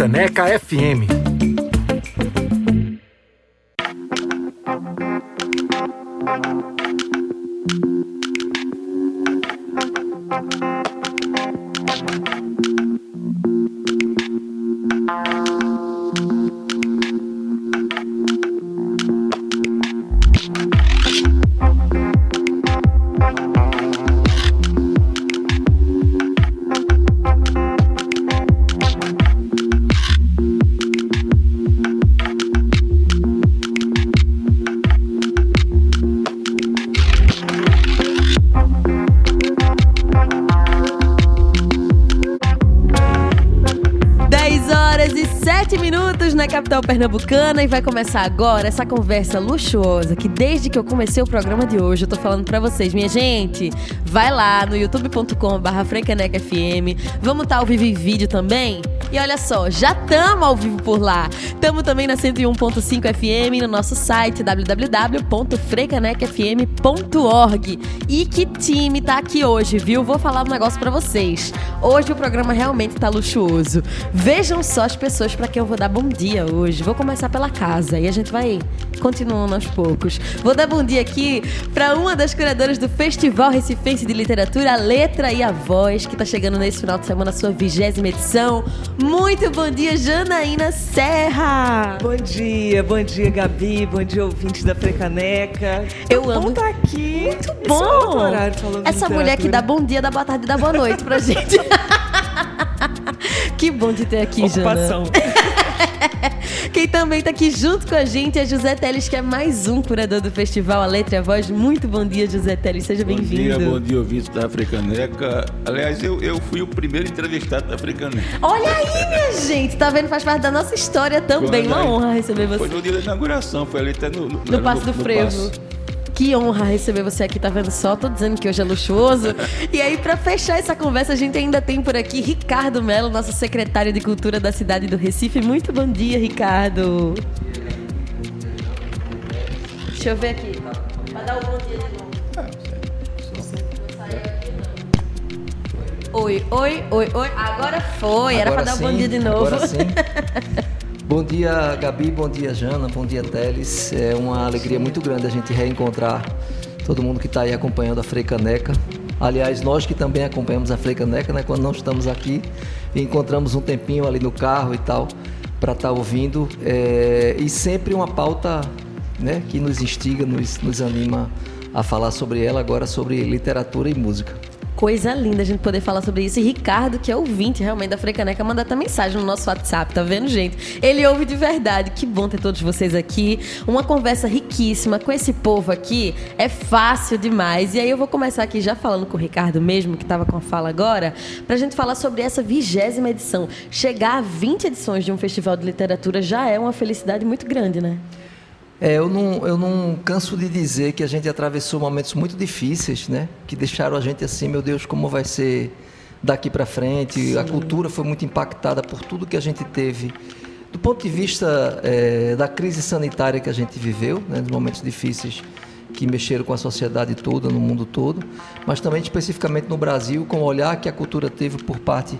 Freicaneca FM. Vai começar agora essa conversa luxuosa que desde que eu comecei o programa de hoje eu tô falando para vocês, minha gente, vai lá no youtube.com/frecanecfm. Vamos estar tá ao vivo em vídeo também? E olha só, já estamos ao vivo por lá. Estamos também na 101.5 FM no nosso site www.frecanecfm.org. E que time tá aqui hoje, viu? Vou falar um negócio para vocês. Hoje o programa realmente tá luxuoso. Vejam só as pessoas para quem eu vou dar bom dia hoje. Vou começar pela casa e a gente vai continuando aos poucos. Vou dar bom dia aqui para uma das curadoras do Festival Recifense de Literatura, a Letra e a Voz, que tá chegando nesse final de semana a sua vigésima edição. Muito bom dia, Janaína Serra! Bom dia, bom dia, Gabi, bom dia, ouvintes da Frecaneca. Eu bom amo. tá aqui. Muito bom! Essa mulher que dá bom dia, dá boa tarde e dá boa noite pra gente. que bom de ter aqui, Ocupação. Jana. Quem também está aqui junto com a gente é José Teles, que é mais um curador do festival A Letra e a Voz. Muito bom dia, José Teles. Seja bem-vindo. Bom dia, bom dia, ouvinte da Africaneca. Aliás, eu, eu fui o primeiro entrevistado da Africaneca. Olha aí, minha gente. Tá vendo? Faz parte da nossa história também. Quando Uma honra receber você. Foi no dia da inauguração, foi ali até no... No, no Passo do Frevo. Que honra receber você aqui, tá vendo só? Tô dizendo que hoje é luxuoso. E aí, para fechar essa conversa, a gente ainda tem por aqui Ricardo Melo, nosso secretário de Cultura da cidade do Recife. Muito bom dia, Ricardo. Deixa eu ver aqui. Vai dar o bom dia de novo. Oi, oi, oi, oi. Agora foi. Era para dar o um bom dia de novo. Agora sim. Bom dia, Gabi, bom dia, Jana, bom dia, Teles. É uma alegria muito grande a gente reencontrar todo mundo que está aí acompanhando a Freicaneca. Aliás, nós que também acompanhamos a Freicaneca, né, quando não estamos aqui, encontramos um tempinho ali no carro e tal, para estar tá ouvindo. É, e sempre uma pauta né, que nos instiga, nos, nos anima a falar sobre ela, agora sobre literatura e música coisa linda a gente poder falar sobre isso. E Ricardo, que é ouvinte realmente da Frecaneca, manda até mensagem no nosso WhatsApp, tá vendo, gente? Ele ouve de verdade. Que bom ter todos vocês aqui. Uma conversa riquíssima com esse povo aqui. É fácil demais. E aí eu vou começar aqui já falando com o Ricardo mesmo, que estava com a fala agora, pra gente falar sobre essa vigésima edição. Chegar a 20 edições de um festival de literatura já é uma felicidade muito grande, né? É, eu, não, eu não canso de dizer que a gente atravessou momentos muito difíceis, né? Que deixaram a gente assim, meu Deus, como vai ser daqui para frente? Sim. A cultura foi muito impactada por tudo que a gente teve. Do ponto de vista é, da crise sanitária que a gente viveu, né, dos momentos difíceis que mexeram com a sociedade toda, no mundo todo, mas também especificamente no Brasil, com o olhar que a cultura teve por parte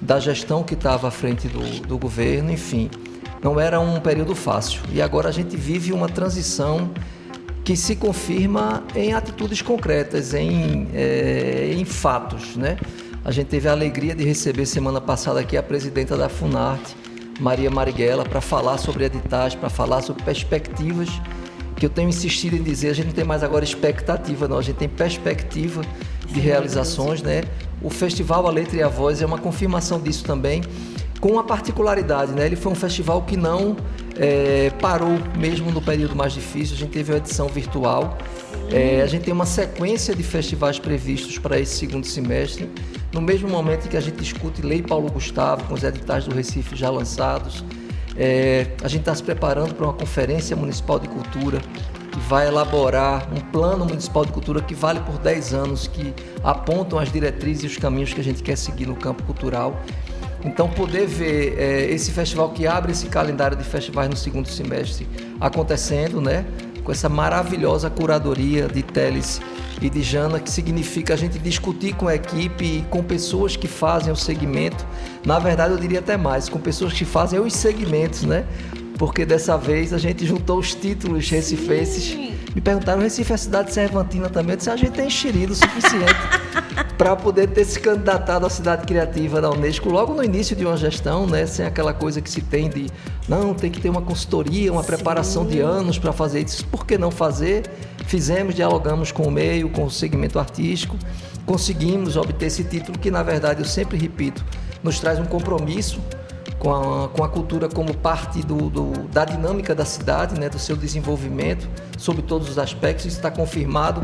da gestão que estava à frente do, do governo, enfim não era um período fácil. E agora a gente vive uma transição que se confirma em atitudes concretas, em, é, em fatos. Né? A gente teve a alegria de receber semana passada aqui a presidenta da Funarte, Maria Marighella, para falar sobre editais, para falar sobre perspectivas, que eu tenho insistido em dizer, a gente não tem mais agora expectativa, não, a gente tem perspectiva de realizações, né? O Festival A Letra e a Voz é uma confirmação disso também com uma particularidade, né? Ele foi um festival que não é, parou mesmo no período mais difícil. A gente teve uma edição virtual. É, a gente tem uma sequência de festivais previstos para esse segundo semestre. No mesmo momento em que a gente discute Lei Paulo Gustavo, com os editais do Recife já lançados, é, a gente está se preparando para uma conferência municipal de cultura que vai elaborar um plano municipal de cultura que vale por 10 anos, que apontam as diretrizes e os caminhos que a gente quer seguir no campo cultural. Então, poder ver é, esse festival que abre esse calendário de festivais no segundo semestre acontecendo, né? Com essa maravilhosa curadoria de Teles e de Jana, que significa a gente discutir com a equipe e com pessoas que fazem o segmento. Na verdade, eu diria até mais, com pessoas que fazem os segmentos, né? Porque dessa vez a gente juntou os títulos recifenses. Me perguntaram, Recife é cidade cervantina também? Eu disse, a gente tem enxerido o suficiente para poder ter se candidatado à cidade criativa da Unesco logo no início de uma gestão, né? Sem aquela coisa que se tem de, não, tem que ter uma consultoria, uma Sim. preparação de anos para fazer isso. Por que não fazer? Fizemos, dialogamos com o meio, com o segmento artístico, conseguimos obter esse título que, na verdade, eu sempre repito, nos traz um compromisso com a, com a cultura como parte do, do, da dinâmica da cidade, né, do seu desenvolvimento, sob todos os aspectos. Isso está confirmado.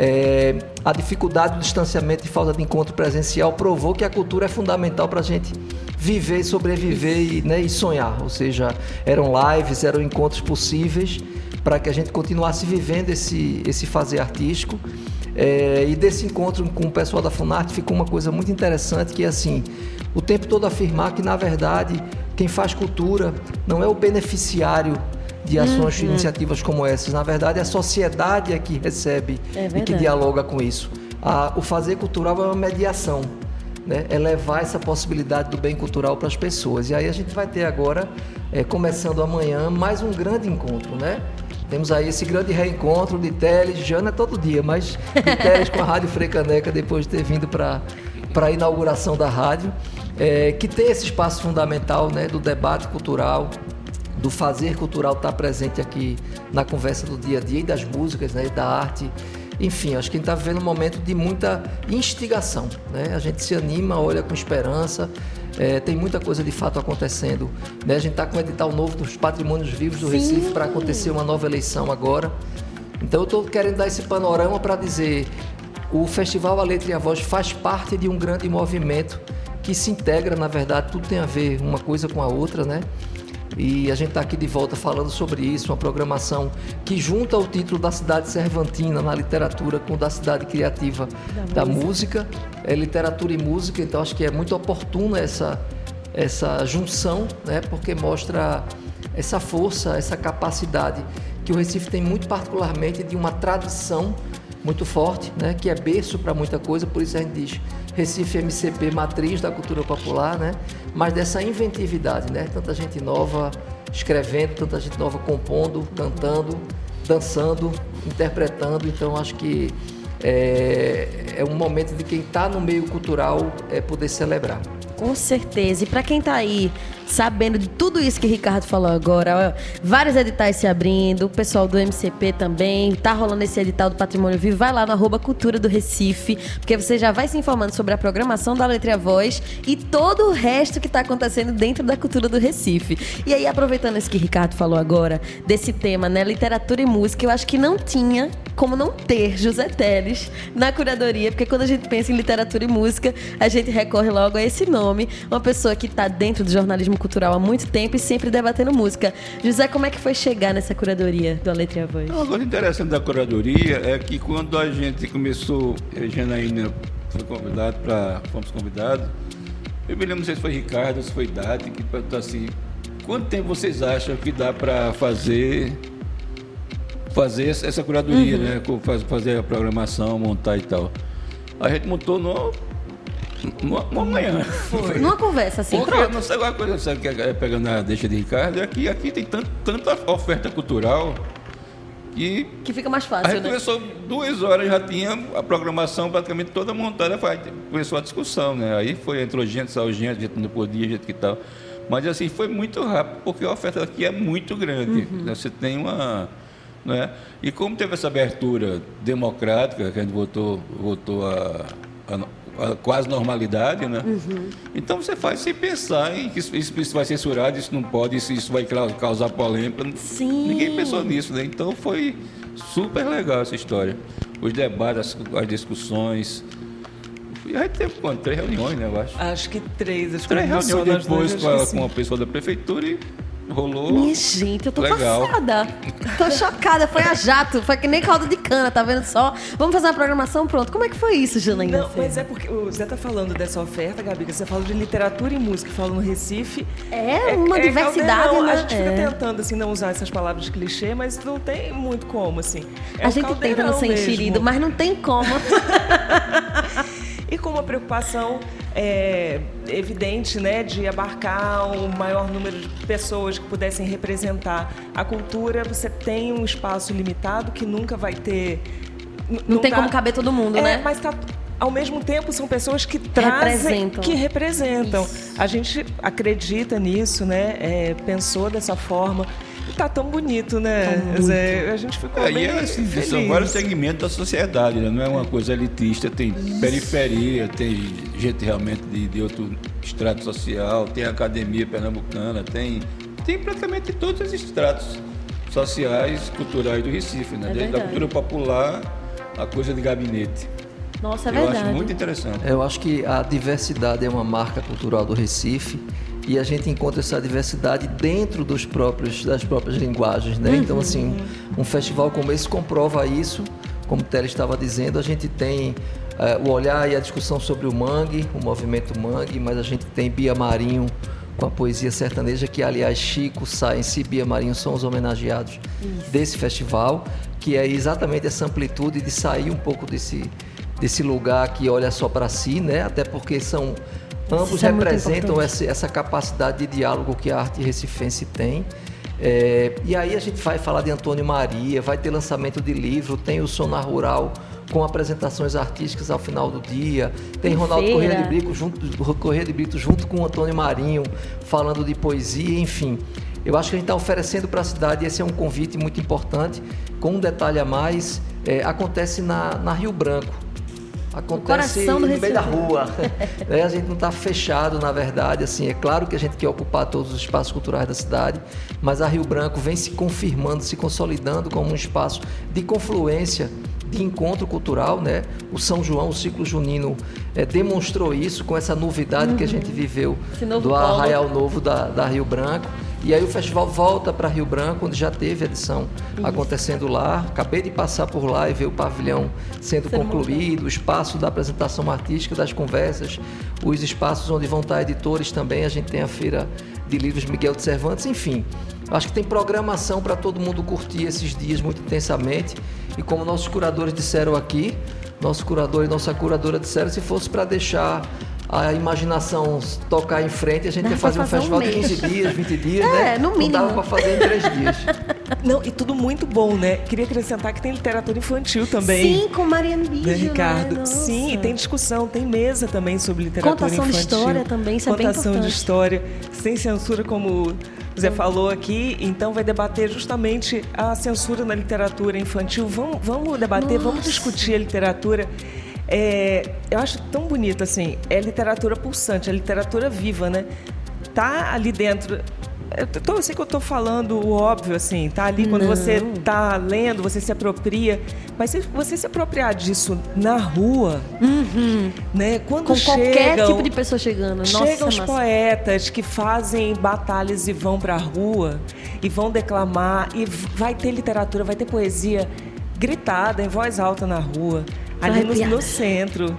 É, a dificuldade do distanciamento e falta de encontro presencial provou que a cultura é fundamental para a gente viver, sobreviver e, né, e sonhar. Ou seja, eram lives, eram encontros possíveis para que a gente continuasse vivendo esse, esse fazer artístico. É, e desse encontro com o pessoal da Funarte ficou uma coisa muito interessante que é assim, o tempo todo afirmar que na verdade quem faz cultura não é o beneficiário de ações, uhum. iniciativas como essas. Na verdade, é a sociedade é que recebe é e que dialoga com isso. A, o fazer cultural é uma mediação, né? é levar essa possibilidade do bem cultural para as pessoas. E aí a gente vai ter agora, é, começando amanhã, mais um grande encontro, né? Temos aí esse grande reencontro de Teles, Jana é todo dia, mas de Teles com a Rádio Frecaneca depois de ter vindo para a inauguração da rádio, é, que tem esse espaço fundamental né, do debate cultural, do fazer cultural estar tá presente aqui na conversa do dia a dia e das músicas, né, da arte. Enfim, acho que a gente está vivendo um momento de muita instigação. Né? A gente se anima, olha com esperança, é, tem muita coisa de fato acontecendo. Né? A gente está com o edital novo dos patrimônios vivos do Sim. Recife para acontecer uma nova eleição agora. Então eu estou querendo dar esse panorama para dizer o Festival A Letra e a Voz faz parte de um grande movimento que se integra, na verdade, tudo tem a ver uma coisa com a outra, né? E a gente está aqui de volta falando sobre isso, uma programação que junta o título da cidade cervantina na literatura com o da cidade criativa da, da música. música. É literatura e música, então acho que é muito oportuna essa, essa junção, né? porque mostra essa força, essa capacidade que o Recife tem muito particularmente de uma tradição muito forte, né? que é berço para muita coisa, por isso a gente diz Recife MCP matriz da cultura popular, né? Mas dessa inventividade, né? Tanta gente nova escrevendo, tanta gente nova compondo, cantando, dançando, interpretando. Então acho que é, é um momento de quem está no meio cultural é poder celebrar. Com certeza. E para quem está aí sabendo de tudo isso que o Ricardo falou agora. Ó, vários editais se abrindo, o pessoal do MCP também. Tá rolando esse edital do Patrimônio Vivo. Vai lá no arroba Cultura do Recife, porque você já vai se informando sobre a programação da Letra e a Voz e todo o resto que tá acontecendo dentro da cultura do Recife. E aí, aproveitando isso que o Ricardo falou agora, desse tema, né? Literatura e música, eu acho que não tinha como não ter José Teles na curadoria, porque quando a gente pensa em literatura e música, a gente recorre logo a esse nome. Uma pessoa que está dentro do jornalismo cultural há muito tempo e sempre debatendo música. José, como é que foi chegar nessa curadoria do A Letra e a Voz? Uma coisa interessante da curadoria é que quando a gente começou, eu e Janaína foi convidado para, fomos convidados, eu me lembro, não sei se foi Ricardo, se foi Dade, que perguntou assim, quanto tempo vocês acham que dá para fazer fazer essa curadoria, uhum. né? Fazer a programação, montar e tal. A gente montou no uma manhã. Foi. Numa conversa assim, Porque pronto. não sei uma coisa, sabe, que é pegando a deixa de Ricardo, é que aqui tem tanto, tanta oferta cultural que... Que fica mais fácil, A gente né? começou duas horas, já tinha a programação praticamente toda montada, começou a discussão, né? Aí foi, entrou gente, saiu gente, gente não podia, gente que tal. Mas assim, foi muito rápido, porque a oferta aqui é muito grande. Uhum. Você tem uma... Né? E como teve essa abertura democrática, que a gente votou, votou a, a quase normalidade, né? Uhum. Então você faz sem pensar em que isso, isso, vai censurado, isso não pode, isso, isso vai causar polêmica. Sim. Ninguém pensou nisso, né? Então foi super legal essa história. Os debates, as, as discussões. E aí teve quanto? Três reuniões, né, eu acho. Acho que três. Acho três reuniões depois com a, com a pessoa da prefeitura e rolou. Minha gente, eu tô legal. passada. Tô chocada. Foi a jato. Foi que nem caldo de cana, tá vendo só? Vamos fazer uma programação? Pronto. Como é que foi isso, Janaína? Não, mas é porque o Zé tá falando dessa oferta, Gabi, que você fala de literatura e música, fala no Recife. É uma diversidade, caldeirão. né? A gente fica É. tentando, assim, não usar essas palavras de clichê, mas não tem muito como, assim. É a gente tenta não ser mesmo. enxerido, mas não tem como. E com uma preocupação é, evidente, né, de abarcar o maior número de pessoas que pudessem representar a cultura, você tem um espaço limitado que nunca vai ter. n- Não tem tá- como caber todo mundo, é, né? Mas tá, ao mesmo tempo são pessoas que trazem, Representam. que representam. Isso. A gente acredita nisso, né? é, pensou dessa forma. Tá tão bonito, né? Tá Zé? A gente ficou É, bem assim, feliz. são vários segmentos da sociedade, né? não é uma coisa elitista, tem periferia, tem gente realmente de, de outro estrato social, tem academia pernambucana, tem, tem praticamente todos os estratos sociais, culturais do Recife, né? É Desde a cultura popular, a coisa de gabinete. Nossa, é Eu verdade. acho muito interessante. Eu acho que a diversidade é uma marca cultural do Recife e a gente encontra essa diversidade dentro dos próprios, das próprias linguagens, né? Então, assim, um festival como esse comprova isso. Como o Tele estava dizendo, a gente tem eh, o olhar e a discussão sobre o mangue, o movimento mangue, mas a gente tem Bia Marinho com a poesia sertaneja, que aliás Chico, Science e Bia Marinho são os homenageados desse festival, que é exatamente essa amplitude de sair um pouco desse, desse lugar que olha só para si, né? Até porque são ambos é representam essa, essa capacidade de diálogo que a arte recifense tem. É, e aí a gente vai falar de Antônio Maria, vai ter lançamento de livro, tem o Sonar Rural com apresentações artísticas ao final do dia, tem Ronaldo. Corrêa de Brito junto, Corrêa de Brito junto com o Antônio Marinho falando de poesia, enfim. Eu acho que a gente está oferecendo para a cidade, esse é um convite muito importante, com um detalhe a mais, é, acontece na, na Rio Branco. Acontece do no meio da rua. Né? A gente não está fechado, na verdade. Assim, é claro que a gente quer ocupar todos os espaços culturais da cidade, mas a Rio Branco vem se confirmando, se consolidando como um espaço de confluência, de encontro cultural. Né? O São João, o ciclo junino, eh, demonstrou isso com essa novidade que a gente viveu Uhum. Esse novo do. Arraial Novo da, da Rio Branco. E aí o festival volta para Rio Branco, onde já teve a edição acontecendo lá. Acabei de passar por lá e ver o pavilhão sendo Sendo concluído, o espaço da apresentação artística, das conversas, os espaços onde vão estar editores também. A gente tem a feira de livros Miguel de Cervantes, enfim. Acho que tem programação para todo mundo curtir esses dias muito intensamente. E como nossos curadores disseram aqui, nosso curador e nossa curadora disseram, se fosse para deixar a imaginação tocar em frente, a gente Dá ia fazer um fazer um festival de mês. 15 dias, 20 dias, É, né? no Não mínimo. dava para fazer em 3 dias. Não, e tudo muito bom, né? Queria acrescentar que tem literatura infantil também. Sim, com Mariana Bijo, Né, Ricardo? Né? Sim, e tem discussão, tem mesa também sobre literatura Contação de infantil. história também, isso é bem Contação de história, sem censura, como o Zé falou aqui, então vai debater justamente a censura na literatura infantil. Vamos, vamos debater, vamos Nossa. discutir a literatura. É, eu acho tão bonito, assim, é literatura pulsante, é literatura viva, né? Tá ali dentro. Eu, tô, eu sei que eu tô falando o óbvio, assim, tá ali quando Não. você tá lendo, você se apropria, mas se você se apropriar disso na rua, né? Quando Com qualquer tipo de pessoa chegando. Nossa, chegam os massa. poetas que fazem batalhas e vão pra rua e vão declamar e vai ter literatura, vai ter poesia gritada em voz alta na rua, ali no, no centro.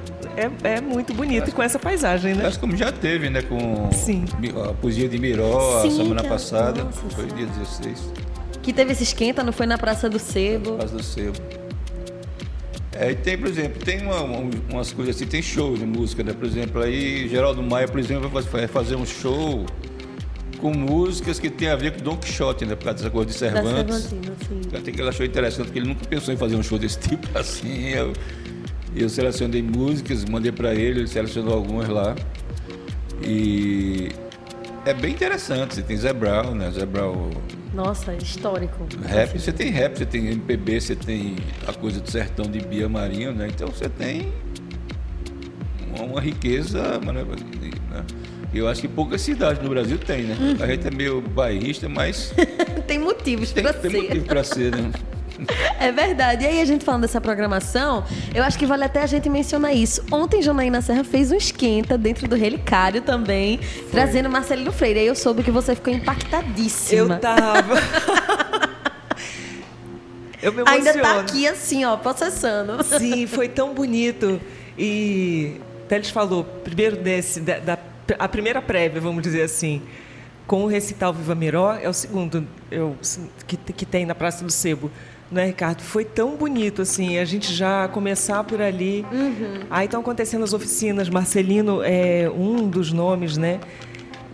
É, é muito bonito e com essa paisagem, né? Mas como já teve, né, com Sim. a poesia de Miró, a Sim, semana passada, nossa foi dia 16. Que teve esse esquenta, não foi na Praça do Sebo. Paz do Sebo. É, e tem, por exemplo, tem uma- um- umas coisas assim, tem shows de música, né? Por exemplo, aí Geraldo Maia, por exemplo, vai fazer um show com músicas que tem a ver com Don Quixote, né? Por causa dessa coisa de Da Cervantes. Cervantina, sim. Até que ele achou interessante, porque ele nunca pensou em fazer um show desse tipo assim. Eu, eu selecionei músicas, mandei para ele, ele selecionou algumas lá. E é bem interessante. Você tem Zé Brown, né? Zé Brown Nossa, histórico. Rap, você tem rap, você tem MPB, você tem a coisa do sertão de Bia Marinho, né? Então você tem uma, riqueza, maravilhosa, né? Eu acho que poucas cidades no Brasil tem, né? A gente é meio bairrista, mas tem motivos tem, pra tem ser. motivo para ser, né? É verdade. E aí, a gente falando dessa programação, eu acho que vale até a gente mencionar isso. Ontem, Janaína Serra fez um esquenta dentro do Relicário também, Foi. trazendo Marcelino Freire. Aí eu soube que você ficou impactadíssima. Eu tava. eu me Ainda tá aqui assim, ó, processando. Sim, foi tão bonito. E Teles falou, primeiro desse, da, da, a primeira prévia, vamos dizer assim, com o recital Viva Miró, é o segundo eu, que, que tem na Praça do Sebo né, Ricardo? Foi tão bonito, assim, a gente já começar por ali. Uhum. Aí estão acontecendo as oficinas. Marcelino é um dos nomes, né?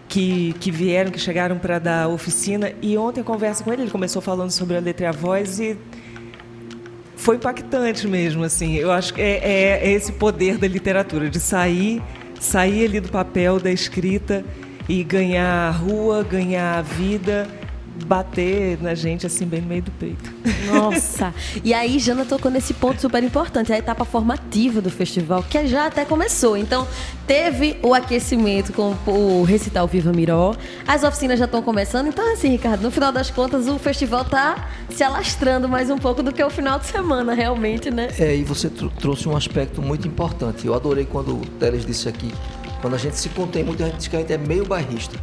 Que, que vieram, que chegaram para dar oficina. E ontem, a conversa com ele, ele começou falando sobre a letra e a voz e foi impactante mesmo, assim. Eu acho que é, é, é esse poder da literatura, de sair, sair ali do papel, da escrita e ganhar a rua, ganhar a vida bater na gente assim bem no meio do peito. Nossa! E aí Jana tocou nesse ponto super importante, a etapa formativa do festival, que já até começou. Então, teve o aquecimento com o recital Viva Miró, as oficinas já estão começando. Então, assim, Ricardo, no final das contas, o festival tá se alastrando mais um pouco do que o final de semana, realmente, né? É, e você tr trouxe um aspecto muito importante. Eu adorei quando o Teles disse aqui, quando a gente se contém muito, a gente diz que a gente é meio bairrista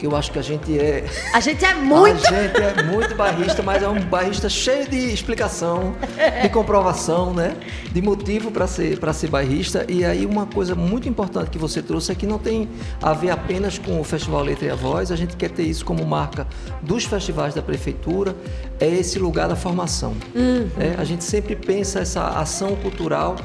que eu acho que a gente é. A gente é muito. A gente é muito barrista, mas é um barrista cheio de explicação, de comprovação, né? De motivo para ser, para ser barrista. E aí, uma coisa muito importante que você trouxe é que não tem a ver apenas com o Festival Letra e a Voz, a gente quer ter isso como marca dos festivais da prefeitura, é esse lugar da formação. Uhum. Né? A gente sempre pensa essa ação cultural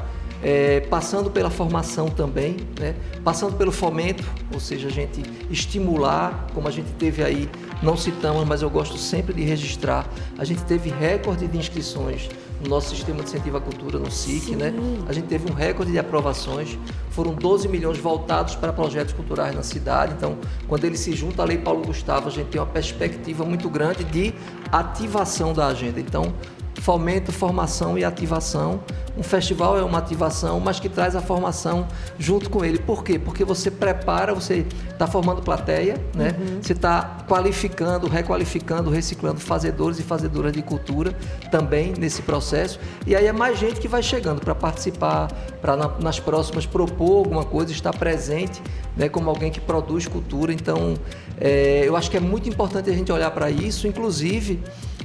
é, passando pela formação também, né? passando pelo fomento, ou seja, a gente estimular, como a gente teve aí, não citamos, mas eu gosto sempre de registrar, a gente teve recorde de inscrições no nosso sistema de incentivo à cultura, no SIC, né? A gente teve um recorde de aprovações, foram 12 milhões voltados para projetos culturais na cidade. Então, quando ele se junta à Lei Paulo Gustavo, a gente tem uma perspectiva muito grande de ativação da agenda. Então, fomento, formação e ativação. Um festival é uma ativação, mas que traz a formação junto com ele. Por quê? Porque você prepara, você está formando plateia, né? Uhum. Você está qualificando, requalificando, reciclando fazedores e fazedoras de cultura também nesse processo. E aí é mais gente que vai chegando para participar, para na, nas próximas propor alguma coisa, estar presente, né? Como alguém que produz cultura. Então, é, eu acho que é muito importante a gente olhar para isso, inclusive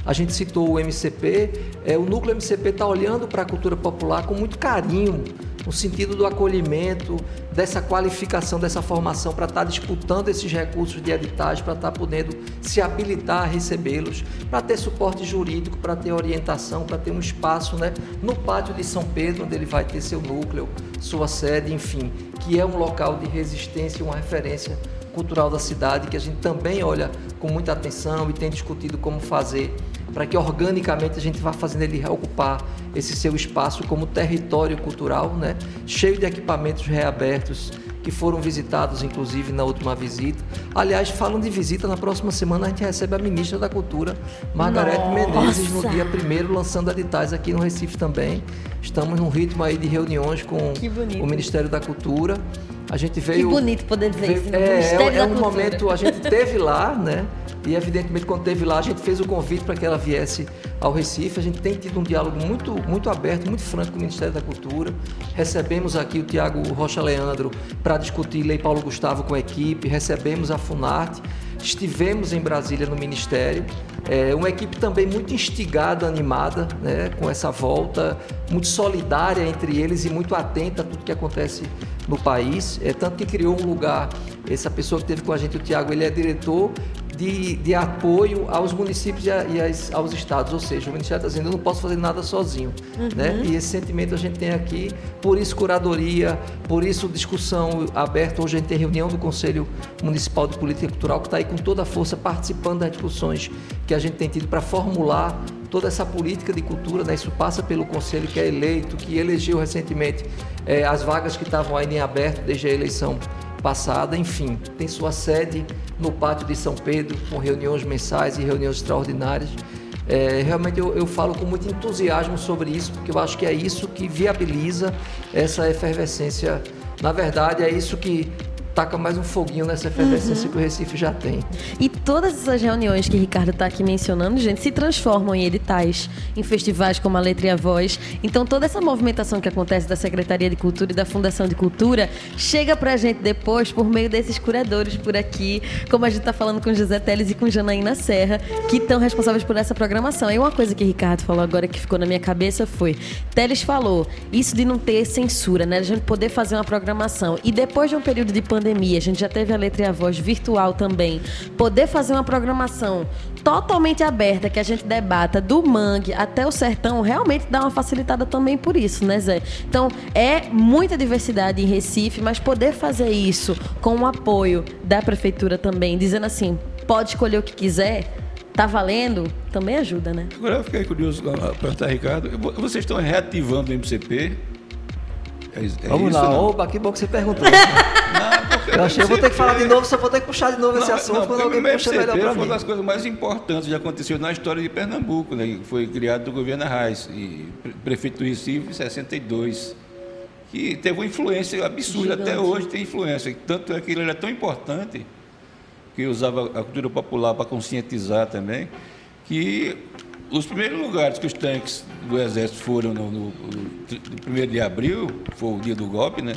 a gente citou o MCP, é, o núcleo MCP está olhando para a cultura popular com muito carinho, no sentido do acolhimento, dessa qualificação, dessa formação, para estar tá disputando esses recursos de editais, para estar tá podendo se habilitar a recebê-los, para ter suporte jurídico, para ter orientação, para ter um espaço né, no pátio de São Pedro, onde ele vai ter seu núcleo, sua sede, enfim, que é um local de resistência e uma referência cultural da cidade, que a gente também olha com muita atenção e tem discutido como fazer para que organicamente a gente vá fazendo ele ocupar esse seu espaço como território cultural, né? cheio de equipamentos reabertos que foram visitados, inclusive, na última visita. Aliás, falam de visita, na próxima semana a gente recebe a ministra da Cultura, Margarete Menezes, no dia 1 lançando editais aqui no Recife também. Estamos num ritmo aí de reuniões com o Ministério da Cultura. A gente veio. Que bonito poder dizer veio, isso. É, é, é um momento, a gente teve lá, né? E evidentemente quando teve lá, a gente fez o convite para que ela viesse ao Recife. A gente tem tido um diálogo muito, muito aberto, muito franco com o Ministério da Cultura. Recebemos aqui o Tiago Rocha Leandro para discutir Lei Paulo Gustavo com a equipe, recebemos a Funarte, estivemos em Brasília no Ministério. É, uma equipe também muito instigada, animada, né, com essa volta, muito solidária entre eles e muito atenta a tudo que acontece no país. É, tanto que criou um lugar, essa pessoa que esteve com a gente, o Tiago, ele é diretor de, de apoio aos municípios e, a, e as, aos estados, ou seja, o Ministério está dizendo, eu não posso fazer nada sozinho, uhum. né? E esse sentimento a gente tem aqui, por isso curadoria, por isso discussão aberta, hoje a gente tem reunião do Conselho Municipal de Política Cultural, que está aí com toda a força participando das discussões que a gente tem tido para formular toda essa política de cultura, né? isso passa pelo conselho que é eleito, que elegeu recentemente é, as vagas que estavam ainda em aberto desde a eleição passada, enfim, tem sua sede no pátio de São Pedro, com reuniões mensais e reuniões extraordinárias. É, realmente eu, eu, falo com muito entusiasmo sobre isso, porque eu acho que é isso que viabiliza essa efervescência. Na verdade, é isso que taca mais um foguinho nessa efervescência uhum. que o Recife já tem. E todas essas reuniões que o Ricardo está aqui mencionando, gente, se transformam em editais, em festivais como a Letra e a Voz. Então toda essa movimentação que acontece da Secretaria de Cultura e da Fundação de Cultura chega pra gente depois por meio desses curadores por aqui, como a gente está falando com José Teles e com Janaína Serra, que estão responsáveis por essa programação. E uma coisa que o Ricardo falou agora que ficou na minha cabeça foi, Teles falou, isso de não ter censura, né? A gente poder fazer uma programação. E depois de um período de pandemia, a gente já teve a letra e a voz virtual também. Poder fazer uma programação totalmente aberta, que a gente debata do mangue até o sertão, realmente dá uma facilitada também por isso, né, Zé? Então, é muita diversidade em Recife, mas poder fazer isso com o apoio da prefeitura também, dizendo assim, pode escolher o que quiser, tá valendo, também ajuda, né? Agora eu fiquei curioso para perguntar, Ricardo, vocês estão reativando o MCP? É, é Vamos lá, opa, que bom que você perguntou. não, eu achei que eu vou ter que falar de novo, só vou ter que puxar de novo não, esse assunto não, quando alguém puxa melhor para mim. Foi uma das coisas mais importantes que aconteceu na história de Pernambuco, né, que foi criado do governo Arraes, e prefeito do Recife em 62, que teve uma influência absurda, Gigante. até hoje tem influência, tanto é que ele era tão importante, que usava a cultura popular para conscientizar também, que os primeiros lugares que os tanques do Exército foram no, no, no 1 de abril, foi o dia do golpe, né?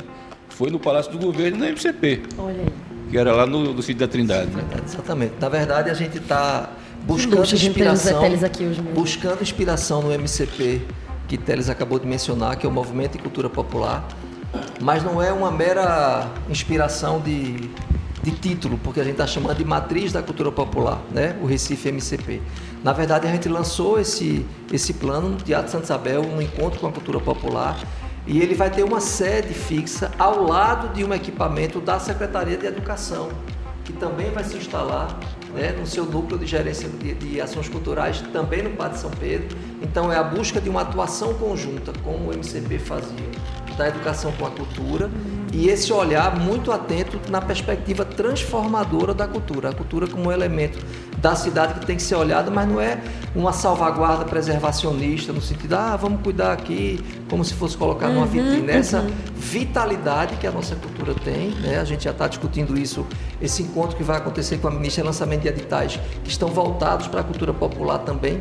Foi no Palácio do Governo e na MCP. Olha aí. Que era lá no, no sítio da Trindade. Né? Exatamente. Na verdade, a gente está buscando Luxo, inspiração. buscando inspiração no MCP, que Teles acabou de mencionar, que é o Movimento de Cultura Popular. Mas não é uma mera inspiração de de título, porque a gente está chamando de matriz da cultura popular, né? o Recife MCP. Na verdade, a gente lançou esse, esse plano no Teatro Santa Isabel, um encontro com a cultura popular, e ele vai ter uma sede fixa ao lado de um equipamento da Secretaria de Educação, que também vai se instalar né, no seu núcleo de gerência de, de, ações culturais, também no Pátio São Pedro. Então, é a busca de uma atuação conjunta, como o MCP fazia, da educação com a cultura e esse olhar muito atento na perspectiva transformadora da cultura. A cultura como um elemento da cidade que tem que ser olhada, mas não é uma salvaguarda preservacionista, no sentido, ah, vamos cuidar aqui, como se fosse colocar numa uhum, vitrine. Uhum. Essa vitalidade que a nossa cultura tem, né? a gente já está discutindo isso, esse encontro que vai acontecer com a ministra, é lançamento de editais que estão voltados para a cultura popular também.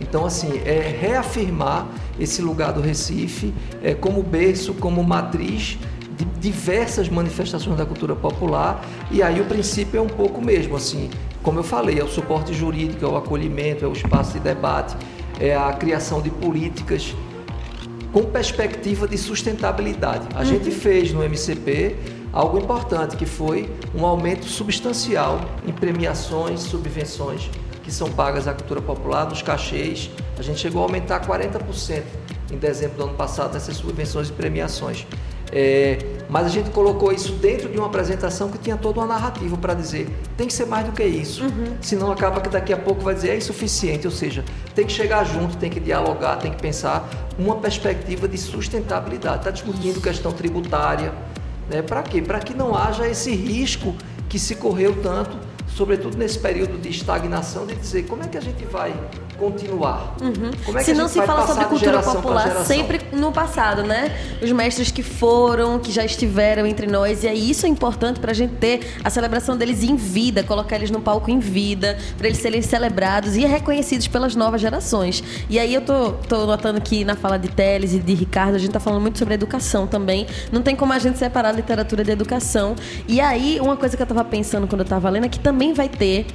Então, assim, é reafirmar esse lugar do Recife é, como berço, como matriz de diversas manifestações da cultura popular e aí o princípio é um pouco mesmo assim, como eu falei, é o suporte jurídico, é o acolhimento, é o espaço de debate, é a criação de políticas com perspectiva de sustentabilidade. A uhum. gente fez no MCP algo importante, que foi um aumento substancial em premiações, subvenções que são pagas à cultura popular, nos cachês. A gente chegou a aumentar 40% em dezembro do ano passado nessas subvenções e premiações. É, mas a gente colocou isso dentro de uma apresentação que tinha toda uma narrativa para dizer tem que ser mais do que isso. Uhum. Senão acaba que daqui a pouco vai dizer é insuficiente. Ou seja, tem que chegar junto, tem que dialogar, tem que pensar uma perspectiva de sustentabilidade. Está discutindo questão tributária. Né? Para quê? Para que não haja esse risco que se correu tanto sobretudo nesse período de estagnação, de dizer como é que a gente vai continuar. Uhum. Como é que se não se fala sobre cultura popular sempre no passado, né? Os mestres que foram, que já estiveram entre nós, e aí isso é importante para a gente ter a celebração deles em vida, colocar eles no palco em vida, para eles serem celebrados e reconhecidos pelas novas gerações. E aí eu tô, tô notando que na fala de Teles e de Ricardo, a gente tá falando muito sobre educação também. Não tem como a gente separar a literatura de educação. E aí, uma coisa que eu tava pensando quando eu tava lendo é que também vai ter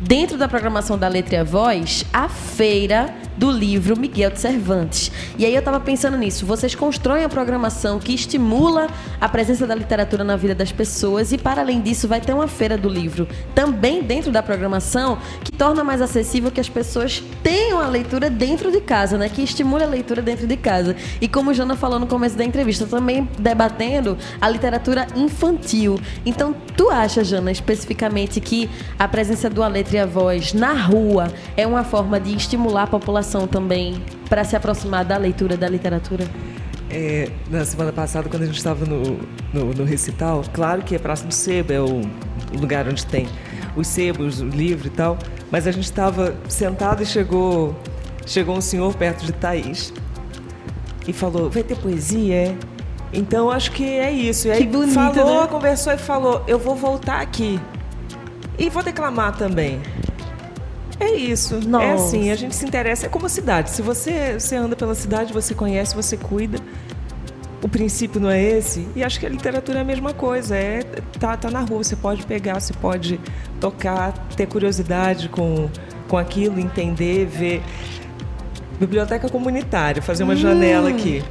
dentro da programação da Letra e a Voz, a feira do livro Miguel de Cervantes. E aí eu estava pensando nisso. Vocês constroem a programação que estimula a presença da literatura na vida das pessoas e, para além disso, vai ter uma feira do livro também dentro da programação que torna mais acessível que as pessoas tenham a leitura dentro de casa, né? Que estimule a leitura dentro de casa. E como Jana falou no começo da entrevista, também debatendo a literatura infantil. Então, tu acha, Jana, especificamente que a presença do A Letra e a Voz na rua é uma forma de estimular a população também para se aproximar da leitura, da literatura? É, na semana passada, quando a gente estava no, no, no, recital, claro que é próximo do sebo, é o lugar onde tem os sebos, o livro e tal, mas a gente estava sentado e chegou, chegou um senhor perto de Thaís e falou: Vai ter poesia? É? Então acho que é isso. E aí Que bonito, falou, né? conversou e falou: eu vou voltar aqui. E vou declamar também. É isso. Nossa. É assim, a gente se interessa. É como a cidade. Se você, você anda pela cidade, você conhece, você cuida. O princípio não é esse? E acho que a literatura é a mesma coisa. É, tá, tá na rua, você pode pegar, você pode tocar, ter curiosidade com, com aquilo, entender, ver. Biblioteca comunitária, fazer uma janela aqui.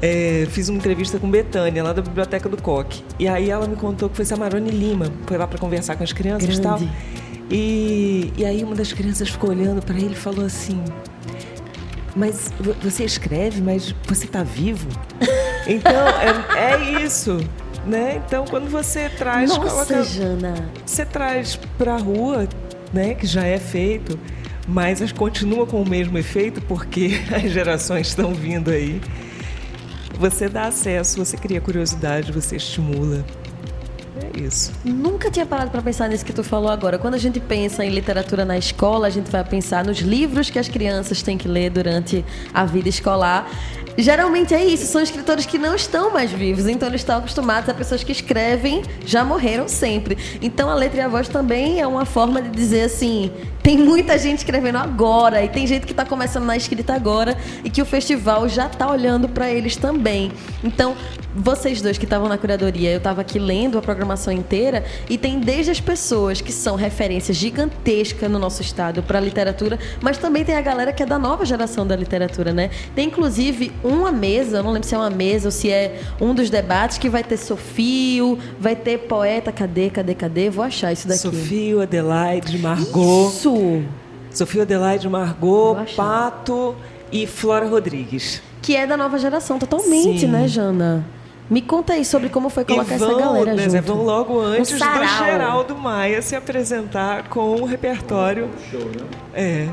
É, fiz uma entrevista com Betânia, lá da Biblioteca do Coque. E aí ela me contou que foi Samarone Lima, foi lá para conversar com as crianças e tal. E, e aí uma das crianças ficou olhando para ele e falou assim: Mas vo- você escreve, mas você está vivo? Então, é, é isso. Né? Então, quando você traz, Nossa, coloca- Jana. você traz para a rua, né, que já é feito, mas as- continua com o mesmo efeito porque as gerações estão vindo aí. Você dá acesso, você cria curiosidade, você estimula. É isso. Nunca tinha parado para pensar nisso que tu falou agora. Quando a gente pensa em literatura na escola, a gente vai pensar nos livros que as crianças têm que ler durante a vida escolar. Geralmente é isso, são escritores que não estão mais vivos, então eles estão acostumados a pessoas que escrevem, já morreram sempre. Então a letra e a voz também é uma forma de dizer assim: tem muita gente escrevendo agora e tem gente que está começando na escrita agora e que o festival já está olhando para eles também. Então, vocês dois que estavam na curadoria, eu estava aqui lendo a programação inteira e tem desde as pessoas que são referências gigantescas no nosso estado para literatura, mas também tem a galera que é da nova geração da literatura, né? Tem inclusive uma mesa, eu não lembro se é uma mesa ou se é um dos debates que vai ter Sofio, vai ter poeta, cadê, cadê, cadê? Vou achar isso daqui. Sofia, Adelaide, Margot. Isso! Sofia, Adelaide, Margot. Pato e Flora Rodrigues. Que é da nova geração, totalmente, Sim. né, Jana? Me conta aí sobre como foi colocar e vão, essa galera né, junto. vão logo antes do. Geraldo Maia se apresentar com o repertório é,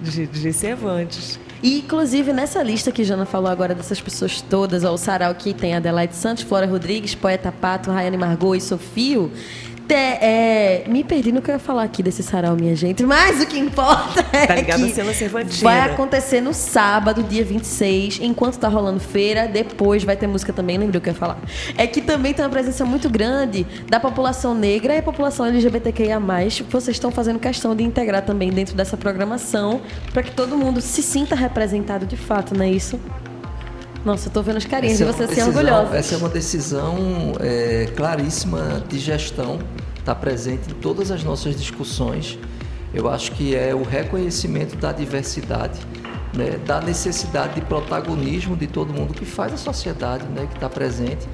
de, de Cervantes. E, inclusive, nessa lista que Jana falou agora dessas pessoas todas, ó, o sarau que tem Adelaide Santos, Flora Rodrigues, Poeta Pato, Rayane Margot e Sofio. Te- é, me perdi no que eu ia falar aqui desse sarau, minha gente. Mas o que importa é Tá ligado que cervantina. vai acontecer no sábado, dia 26, enquanto tá rolando feira. Depois vai ter música também, lembrei o que eu ia falar. É que também tem uma presença muito grande da população negra e a população LGBTQIA+. Vocês estão fazendo questão de integrar também dentro dessa programação para que todo mundo se sinta representado de fato, não é isso? Nossa, eu tô vendo as carinhas de Essa é decisão- orgulhosos. Essa é uma decisão é, claríssima de gestão, está presente em todas as nossas discussões. Eu acho que é o reconhecimento da diversidade, né, da necessidade de protagonismo de todo mundo que faz a sociedade, né, que está presente.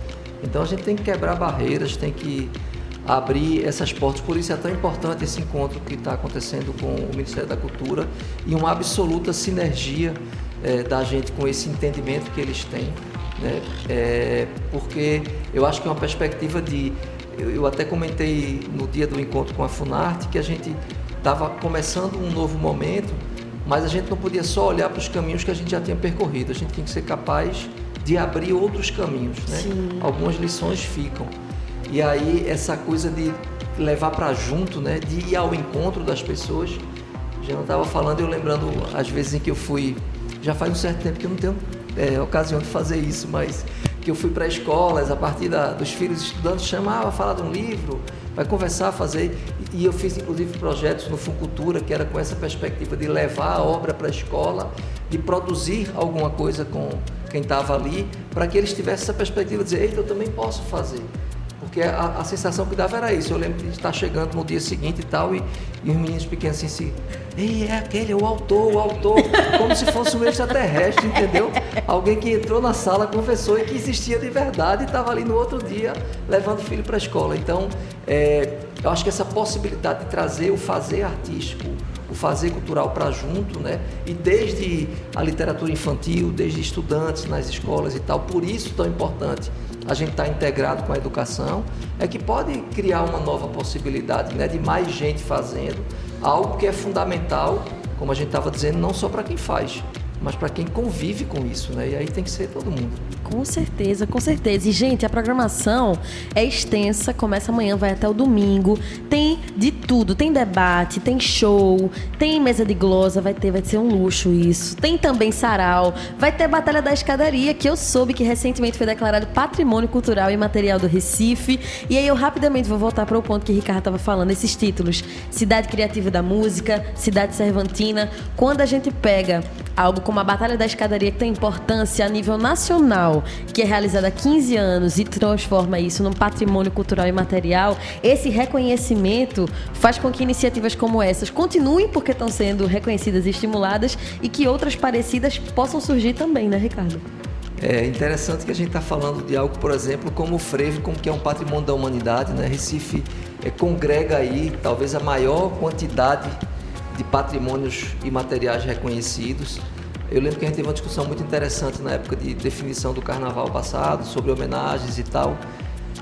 Então a gente tem que quebrar barreiras, tem que abrir essas portas. Por isso é tão importante esse encontro que está acontecendo com o Ministério da Cultura e uma absoluta sinergia eh, da gente com esse entendimento que eles têm, né? Eh, porque eu acho que é uma perspectiva de. Eu, eu até comentei no dia do encontro com a Funarte que a gente estava começando um novo momento, mas a gente não podia só olhar para os caminhos que a gente já tinha percorrido, a gente tinha que ser capaz de abrir outros caminhos, né? Algumas lições ficam. E aí essa coisa de levar para junto, né, de ir ao encontro das pessoas. Já não estava falando, eu lembrando às vezes em que eu fui, já faz um certo tempo que eu não tenho é, ocasião de fazer isso, mas que eu fui para escolas, a partir da, dos filhos estudantes, chamava, falar de um livro, vai conversar, fazer. E, e eu fiz inclusive projetos no Funcultura, que era com essa perspectiva de levar a obra para a escola, de produzir alguma coisa com quem estava ali, para que eles tivessem essa perspectiva de dizer, eita, eu também posso fazer. Porque a, a sensação que dava era isso. Eu lembro de estar chegando no dia seguinte e tal, e, e os meninos pequenos assim, assim, Ei, é aquele, é o autor, o autor, como se fosse um extraterrestre, entendeu? Alguém que entrou na sala, conversou e que existia de verdade e estava ali no outro dia levando o filho para a escola. Então, é, eu acho que essa possibilidade de trazer o fazer artístico, o fazer cultural para junto, né? E desde a literatura infantil, desde estudantes nas escolas e tal, por isso tão importante a gente estar integrado com a educação, é que pode criar uma nova possibilidade, né? De mais gente fazendo algo que é fundamental, como a gente estava dizendo, não só para quem faz, mas para quem convive com isso, né? E aí tem que ser todo mundo. Com certeza, com certeza. E, gente, a programação é extensa, começa amanhã, vai até o domingo. Tem de tudo. Tem debate, tem show, tem mesa de glosa, vai ter, vai ser um luxo isso. Tem também sarau, vai ter Batalha da Escadaria, que eu soube que recentemente foi declarado Patrimônio Cultural e Material do Recife. E aí eu rapidamente vou voltar para o ponto que o Ricardo estava falando, esses títulos. Cidade Criativa da Música, Cidade Cervantina. Quando a gente pega algo como a Batalha da Escadaria, que tem importância a nível nacional, que é realizada há 15 anos e transforma isso num patrimônio cultural e material, esse reconhecimento faz com que iniciativas como essas continuem porque estão sendo reconhecidas e estimuladas e que outras parecidas possam surgir também, né, Ricardo? É interessante que a gente está falando de algo, por exemplo, como o frevo, como que é um patrimônio da humanidade, né? Recife é, congrega aí talvez a maior quantidade de patrimônios e materiais reconhecidos. Eu lembro que a gente teve uma discussão muito interessante na época de definição do carnaval passado, sobre homenagens e tal.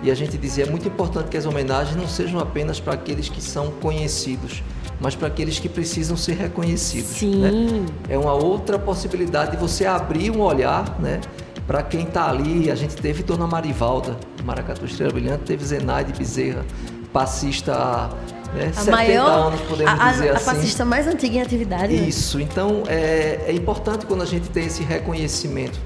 E a gente dizia é muito importante que as homenagens não sejam apenas para aqueles que são conhecidos, mas para aqueles que precisam ser reconhecidos. Sim. Né? É uma outra possibilidade de você abrir um olhar, né? Para quem está ali, a gente teve Dona Marivalda, Maracatu Estrela Brilhante, teve Zenaide Bezerra, passista né? A maior, anos, podemos a, dizer a, assim. A passista mais antiga em atividade. né? Isso, então é, é importante quando a gente tem esse reconhecimento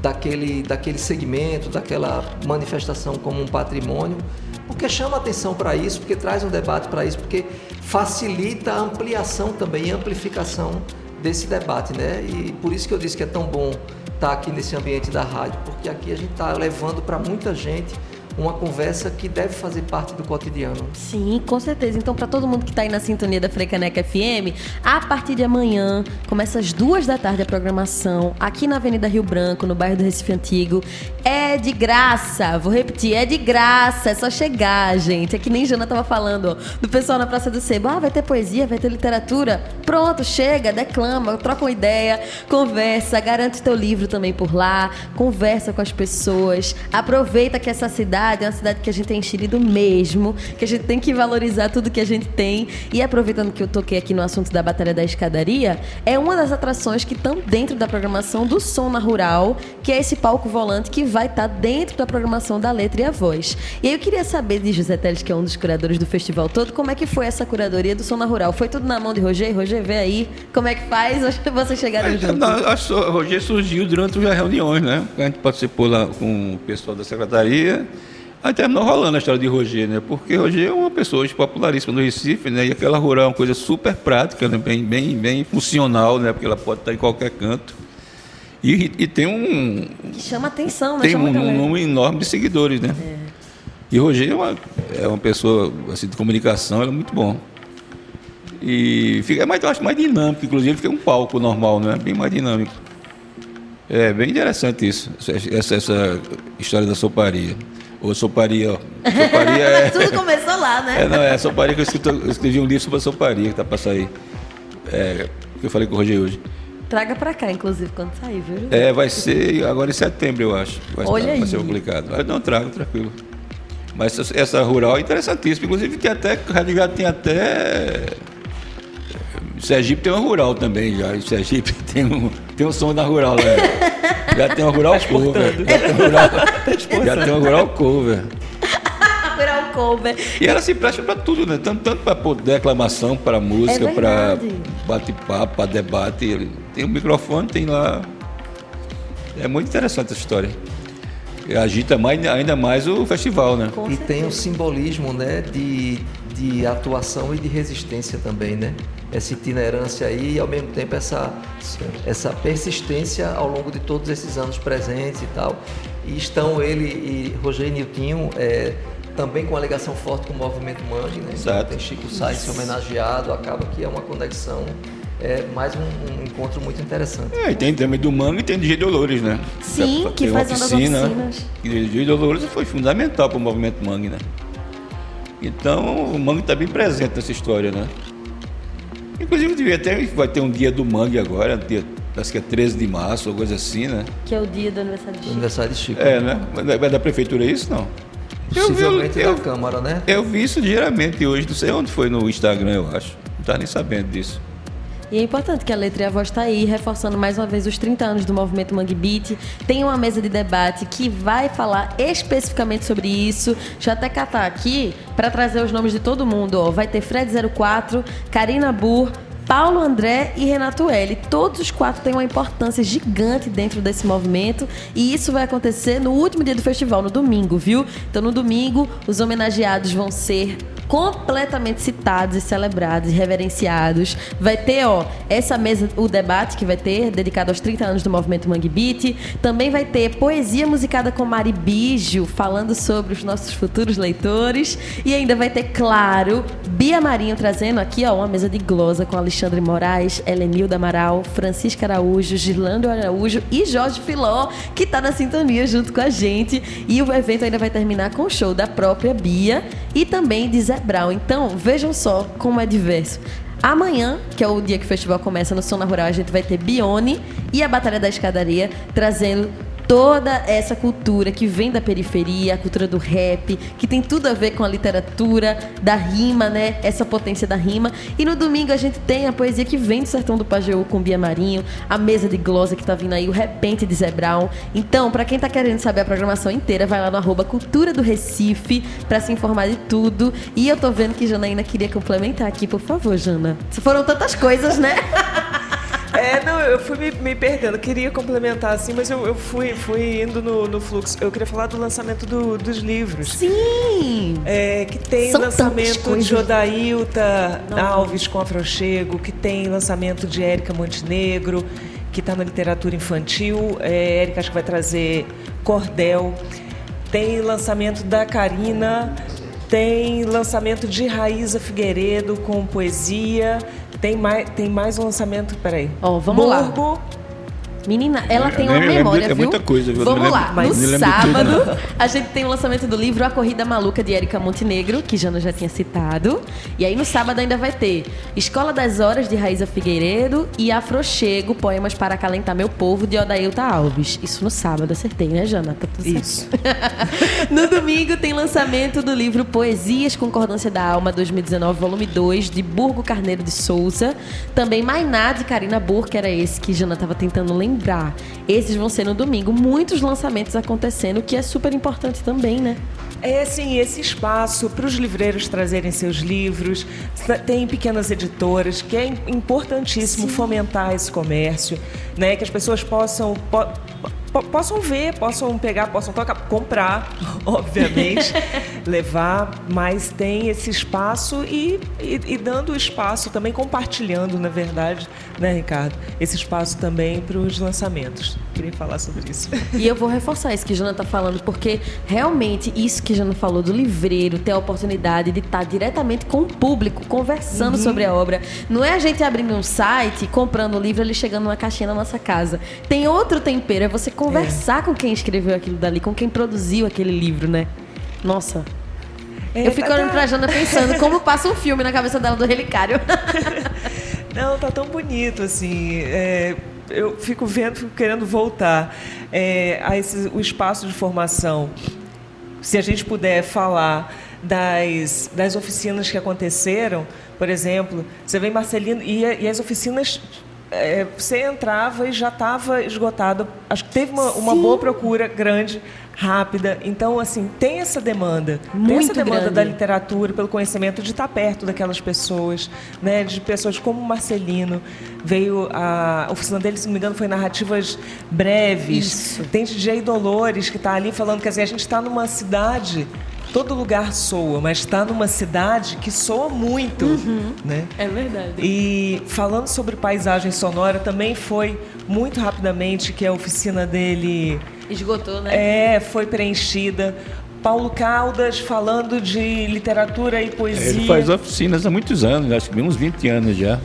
daquele, daquele segmento, daquela manifestação como um patrimônio, porque chama atenção para isso, porque traz um debate para isso, porque facilita a ampliação também, a amplificação desse debate, né? E por isso que eu disse que é tão bom estar aqui nesse ambiente da rádio, porque aqui a gente está levando para muita gente uma conversa que deve fazer parte do cotidiano. Sim, com certeza. Então, para todo mundo que está aí na sintonia da Frecaneca FM, a partir de amanhã, começa às duas da tarde a programação, aqui na Avenida Rio Branco, no bairro do Recife Antigo. É de graça, vou repetir, é de graça, é só chegar, gente. É que nem Jana tava falando, do pessoal na Praça do Sebo. Ah, vai ter poesia, vai ter literatura. Pronto, chega, declama, troca uma ideia, conversa, garante teu livro também por lá, conversa com as pessoas. Aproveita que essa cidade é uma cidade que a gente tem enxerido mesmo, que a gente tem que valorizar tudo que a gente tem. E aproveitando que eu toquei aqui no assunto da Batalha da Escadaria, é uma das atrações que estão dentro da programação do Som na Rural, que é esse palco volante que vai estar dentro da programação da letra e a voz. E aí eu queria saber de José Teles, que é um dos curadores do festival todo, como é que foi essa curadoria do Som na Rural? Foi tudo na mão de Roger? Roger, vê aí como é que faz? Acho que vocês chegaram juntos. Não, Roger surgiu durante as reuniões, né? A gente participou lá com o pessoal da secretaria. Aí terminou rolando a história de Roger, né? Porque Roger é uma pessoa hoje popularíssima no Recife, né? E aquela rural é uma coisa super prática, né? bem, bem, bem funcional, né? Porque ela pode estar em qualquer canto. E, e tem um. Que chama atenção, né? Tem um, um número enorme de seguidores, né? E o Roger é uma, é uma pessoa assim, de comunicação, ele é muito bom. E fica, mas eu acho mais dinâmico, inclusive fica um palco normal, né? Bem mais dinâmico. É bem interessante isso, essa, essa história da soparia. Ou soparia, ó. Soparia é. Tudo começou lá, né? É, não, é a soparia que eu escrevi, eu escrevi um livro sobre a soparia que tá para sair. É, que eu falei com o Roger hoje. Traga pra cá, inclusive, quando sair, viu? É, vai ser agora em setembro, eu acho. Vai, Olha estar- vai aí. ser publicado. Mas não trago, tranquilo. Mas essa, essa rural é interessantíssima. Inclusive tem até. Gado tem até. Sergipe tem uma rural também já. Sergipe tem um, tem um som da rural lá. Já tem uma rural cover. Já tem, uma rural, já tem uma rural cover. O cover. E ela se presta para tudo, né? Tanto, tanto para declamação, para música, É para bate-papo, para debate. Tem um microfone, tem lá. É muito interessante essa história. E agita mais, ainda mais o festival, né? E tem um simbolismo né, de, de atuação e de resistência também, né? Essa itinerância aí e ao mesmo tempo essa, essa persistência ao longo de todos esses anos presentes e tal. E estão ele e Roger e Niltinho é, também com uma ligação forte com o movimento Mangue, né? Exato. Tem Chico Sainz homenageado, acaba que é uma conexão, é mais um, um encontro muito interessante. É, e tem também do Mangue e tem do G Dolores, né? Sim, Tem que uma faz uma oficina, oficinas. E o G Dolores foi fundamental para o movimento Mangue, né? Então o Mangue está bem presente nessa história, né? Inclusive devia ter, vai ter um dia do Mangue agora, dia, acho que é 13 de março, ou coisa assim, né? Que é o dia do aniversário de Chico. aniversário de Chico. É, né? Mas é da prefeitura isso, não? Eu vi, Possivelmente eu, da Câmara, né? eu vi isso diariamente hoje, não sei onde foi no Instagram, eu acho. Não estava nem sabendo disso. E é importante que a letra e a voz está aí, reforçando mais uma vez os 30 anos do movimento Mangue Beat. Tem uma mesa de debate que vai falar especificamente sobre isso. Deixa eu até catar aqui para trazer os nomes de todo mundo. Ó. Vai ter Fred04, Karina Burr, Paulo André e Renato L. Todos os quatro têm uma importância gigante dentro desse movimento e isso vai acontecer no último dia do festival, no domingo, viu? Então, no domingo, os homenageados vão ser completamente citados e celebrados e reverenciados. Vai ter, ó, essa mesa, o debate que vai ter, dedicado aos 30 anos do movimento Mangue Beat. Também vai ter poesia musicada com Mari Bijo, falando sobre os nossos futuros leitores. E ainda vai ter, claro, Bia Marinho trazendo aqui, ó, uma mesa de glosa com Alexandre Moraes, Helenilda Amaral, Francisca Araújo, Girlando Araújo e Jorge Filó, que tá na sintonia junto com a gente. E o evento ainda vai terminar com o show da própria Bia e também de Zé Brown. Então, vejam só como é diverso. Amanhã, que é o dia que o festival começa no Som na Rural, a gente vai ter Bione e a Batalha da Escadaria trazendo toda essa cultura que vem da periferia, a cultura do rap, que tem tudo a ver com a literatura, da rima, né? Essa potência da rima. E no domingo a gente tem a poesia que vem do Sertão do Pajeú com Bia Marinho, a mesa de glosa que tá vindo aí, o repente de Zé Brown. Então, para quem tá querendo saber a programação inteira, vai lá no arroba Cultura do Recife para se informar de tudo. E eu tô vendo que Janaína queria complementar aqui, por favor, Jana. Foram tantas coisas, né? É, não, eu fui me, me perdendo. Queria complementar assim, mas eu, eu fui, fui indo no, no, fluxo. Eu queria falar do lançamento do, dos livros. Sim! É, que tem São lançamento de Odailta Alves com Afrochego, que tem lançamento de Érica Montenegro, que está na literatura infantil. É, Érica acho que vai trazer Cordel. Tem lançamento da Karina. Tem lançamento de Raíza Figueiredo com poesia. Tem mais, tem mais um lançamento, peraí. Ó, vamos lá. Burgo, Menina, ela Eu tem uma memória, que é viu? muita coisa, viu? Vamos lá. lembro- no sábado, a gente tem o lançamento do livro A Corrida Maluca de Erika Montenegro, que Jana já tinha citado. E aí no sábado ainda vai ter Escola das Horas de Raíza Figueiredo e Afrochego, Poemas para Acalentar Meu Povo, de Odailta Alves. Isso no sábado, acertei, né, Jana? Tá tudo certo. Isso. No domingo tem lançamento do livro Poesias Concordância da Alma 2019, volume 2, de Burgo Carneiro de Souza. Também Mainá de Karina Burr, que era esse que Jana estava tentando lembrar. Esses vão ser no domingo. Muitos lançamentos acontecendo, que é super importante também, né? É assim, esse espaço para os livreiros trazerem seus livros. Tem pequenas editoras, que é im- importantíssimo fomentar esse comércio, né? Que as pessoas possam, po- po- possam ver, possam pegar, possam tocar, comprar, obviamente, levar, mas tem esse espaço e, e, e dando espaço também, compartilhando, na verdade, né, Ricardo? Esse espaço também para os lançamentos. Queria falar sobre isso. E eu vou reforçar isso que Jana tá falando, porque realmente isso que Jana falou do livreiro, ter a oportunidade de estar diretamente com o público, conversando sobre a obra. Não é a gente abrindo um site, comprando o livro, ele chegando numa caixinha na nossa casa. Tem outro tempero, é você conversar com quem escreveu aquilo dali, com quem produziu aquele livro, né? Nossa. É, eu fico tá- olhando pra Jana pensando como passa um filme na cabeça dela do Relicário. Não, tá tão bonito assim. é, eu fico vendo, fico querendo voltar é, a esse, o espaço de formação. Se a gente puder falar das, das oficinas que aconteceram, por exemplo, você vem Marcelino e, e as oficinas é, você entrava e já estava esgotado. Acho que teve uma, uma boa procura grande, rápida. Então, assim, tem essa demanda. tem Muito essa demanda grande. da literatura, pelo conhecimento, de estar perto daquelas pessoas, né? de pessoas como o Marcelino. Veio a oficina dele, se não me engano, foi narrativas breves. Isso. Tem DJ Dolores que está ali falando, quer dizer, a gente está numa cidade, todo lugar soa, mas está numa cidade que soa muito. Né? É verdade. E falando sobre paisagem sonora, também foi muito rapidamente que a oficina dele Esgotou, né? é, foi preenchida. Paulo Caldas falando de literatura e poesia. Ele faz oficinas há muitos anos, acho que uns 20 anos já.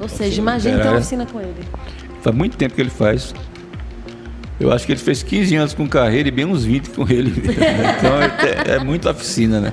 Ou seja, imagina ter uma oficina com ele. Faz muito tempo que ele faz. Eu acho que ele fez 15 anos com carreira e bem uns 20 com ele. então é, é muita oficina, né?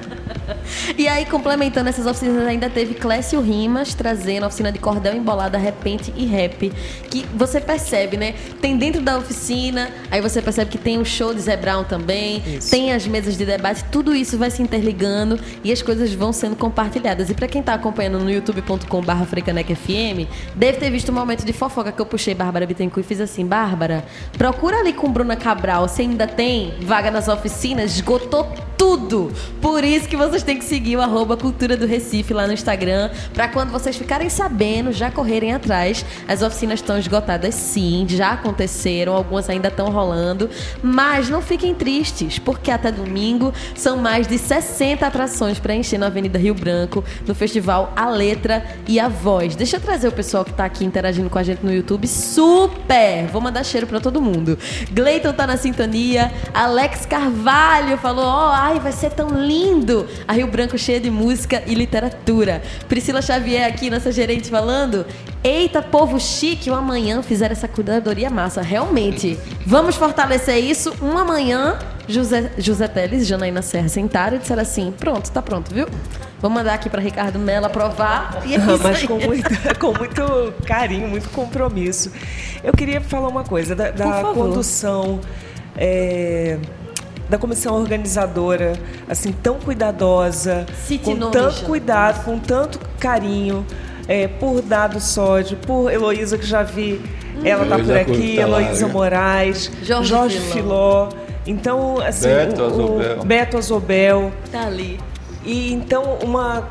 E aí, complementando essas oficinas, ainda teve Clécio Rimas trazendo a oficina de cordel embolada, repente e rap. Que você percebe, né? Tem dentro da oficina, aí você percebe que tem o show de Zé Brown também, Isso. tem as mesas de debate, tudo isso vai se interligando e as coisas vão sendo compartilhadas. E pra quem tá acompanhando no youtube.com/barra FM, deve ter visto o momento de fofoca que eu puxei Bárbara Bittencourt e fiz assim: Bárbara, procura ali com Bruna Cabral, se ainda tem vaga nas oficinas, esgotou tudo. Por isso que vocês têm que seguir o arroba Cultura do Recife lá no Instagram, pra quando vocês ficarem sabendo, já correrem atrás. As oficinas estão esgotadas sim, já aconteceram, algumas ainda estão rolando, mas não fiquem tristes, porque até domingo são mais de 60 atrações para encher na Avenida Rio Branco, no festival A Letra e a Voz. Deixa eu trazer o pessoal que tá aqui interagindo com a gente no YouTube. Super! Vou mandar cheiro para todo mundo. Gleiton tá na sintonia, Alex Carvalho falou: "Ó, ai, vai ser tão lindo". A Rio Branco cheia de música e literatura. Priscila Xavier aqui, nossa gerente falando: "Eita, povo chique, o amanhã fizeram essa curadoria massa, realmente. Vamos fortalecer isso um amanhã José, José Teles e Janaína Serra sentaram e disseram assim: pronto, tá pronto, viu? Vou mandar aqui para Ricardo Mello aprovar. E é isso Mas com muito, com muito carinho, muito compromisso. Eu queria falar uma coisa da, da condução. é, da comissão organizadora, assim, tão cuidadosa, Cite com tanto cuidado, com tanto carinho, é, por Dado Sódio, por Heloísa, que já vi, ela tá por Heloísa aqui, tá Heloísa? Moraes, Jorge Jorge, Filó. Filó. Então, assim, Beto o- o Azobel. Beto Azobel. Tá ali. E então uma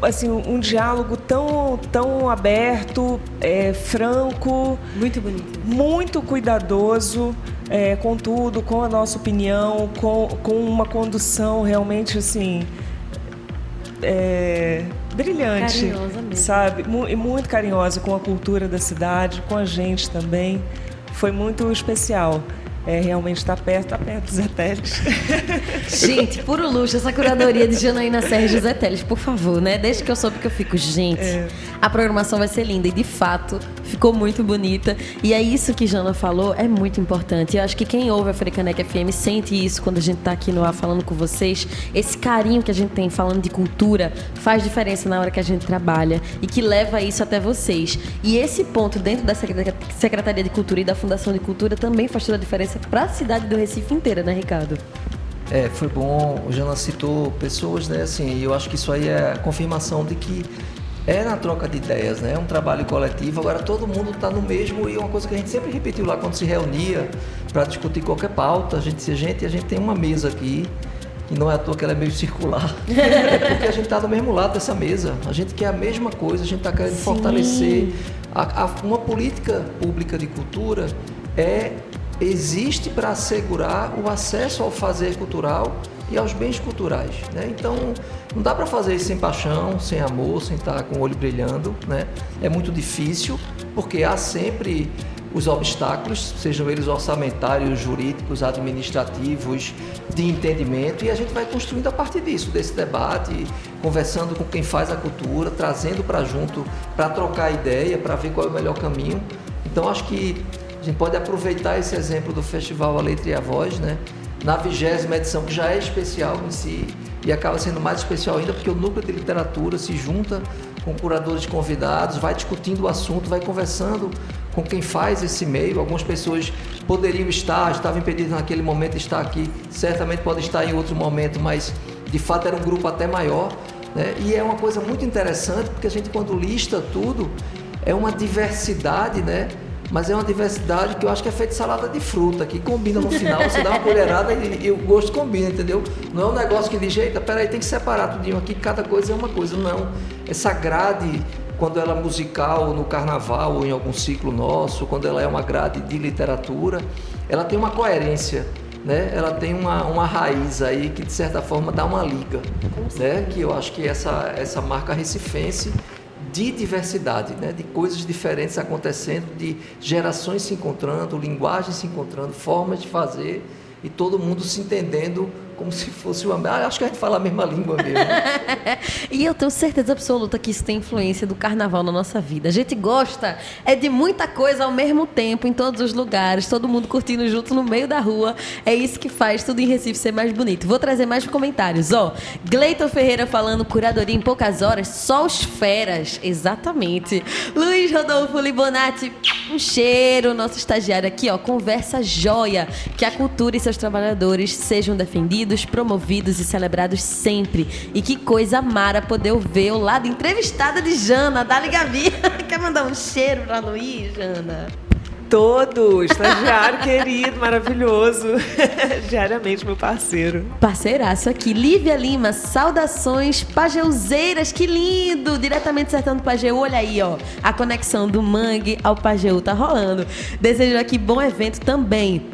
assim um diálogo tão tão aberto, é, franco, Muito bonito. muito cuidadoso é, com tudo, com a nossa opinião, com, com uma condução realmente assim é, brilhante, Carinhosa mesmo. sabe? E muito carinhosa com a cultura da cidade, com a gente também. Foi muito especial. É, realmente está perto, está perto dos Etéreos. Gente, puro luxo, essa curadoria de Janaína e José Teles, por favor, né? Desde que eu soube que eu fico, gente, É. a programação vai ser linda. E de fato, ficou muito bonita. E é isso que Jana falou, é muito importante. Eu acho que quem ouve a Frecanec FM sente isso quando a gente tá aqui no ar falando com vocês. Esse carinho que a gente tem falando de cultura faz diferença na hora que a gente trabalha e que leva isso até vocês. E esse ponto dentro da Secretaria de Cultura e da Fundação de Cultura também faz toda a diferença para a cidade do Recife inteira, né, Ricardo? É, foi bom. O Jana citou pessoas, né? Assim, e eu acho que isso aí é a confirmação de que é na troca de ideias, né? É um trabalho coletivo. Agora todo mundo está no mesmo e uma coisa que a gente sempre repetiu lá quando se reunia para discutir qualquer pauta, a gente dizia, gente, a gente tem uma mesa aqui e não é à toa que ela é meio circular. é porque a gente está do mesmo lado dessa mesa. A gente quer a mesma coisa, a gente está querendo fortalecer. A- a- uma política pública de cultura é existe para assegurar o acesso ao fazer cultural e aos bens culturais. Né? Então, não dá para fazer isso sem paixão, sem amor, sem estar com o olho brilhando. Né? É muito difícil, porque há sempre os obstáculos, sejam eles orçamentários, jurídicos, administrativos, de entendimento, e a gente vai construindo a partir disso, desse debate, conversando com quem faz a cultura, trazendo para junto, para trocar ideia, para ver qual é o melhor caminho. Então, acho que a gente pode aproveitar esse exemplo do Festival A Letra e a Voz, né? Na vigésima edição, que já é especial em si, e acaba sendo mais especial ainda porque o núcleo de literatura se junta com curadores convidados, vai discutindo o assunto, vai conversando com quem faz esse meio. Algumas pessoas poderiam estar, estavam impedidas naquele momento de estar aqui, certamente podem estar em outro momento, mas de fato era um grupo até maior. Né? E é uma coisa muito interessante, porque a gente quando lista tudo, é uma diversidade, né? Mas é uma diversidade que eu acho que é feita de salada de fruta, que combina no final, você dá uma colherada e, e o gosto combina, entendeu? Não é um negócio que diz, eita, peraí, tem que separar tudinho aqui, cada coisa é uma coisa. Não. Essa grade, quando ela é musical no carnaval ou em algum ciclo nosso, quando ela é uma grade de literatura, ela tem uma coerência. Né? Ela tem uma, uma raiz aí que de certa forma dá uma liga, né? Que eu acho que essa essa marca recifense de diversidade, né? de coisas diferentes acontecendo, de gerações se encontrando, linguagens se encontrando, formas de fazer e todo mundo se entendendo como se fosse uma. Ah, acho que a gente fala a mesma língua mesmo. e eu tenho certeza absoluta que isso tem influência do carnaval na nossa vida. A gente gosta é de muita coisa ao mesmo tempo, em todos os lugares, todo mundo curtindo junto no meio da rua. É isso que faz tudo em Recife ser mais bonito. Vou trazer mais comentários. Ó, Gleiton Ferreira falando curadoria em poucas horas, só os feras. Exatamente. Luiz Rodolfo Libonati, um cheiro. Nosso estagiário aqui, ó, conversa joia. Que a cultura e seus trabalhadores sejam defendidos promovidos e celebrados sempre. E que coisa mara poder ver o lado entrevistada de Jana, Dali Gavi. Quer mandar um cheiro pra Luiz, Jana? Todo, estagiário querido, maravilhoso. Diariamente, meu parceiro. Parceiraço aqui. Lívia Lima, saudações pajeuzeiras, que lindo! Diretamente acertando Pajeú, olha aí, ó. A conexão do Mangue ao Pajeú tá rolando. Desejo aqui bom evento também.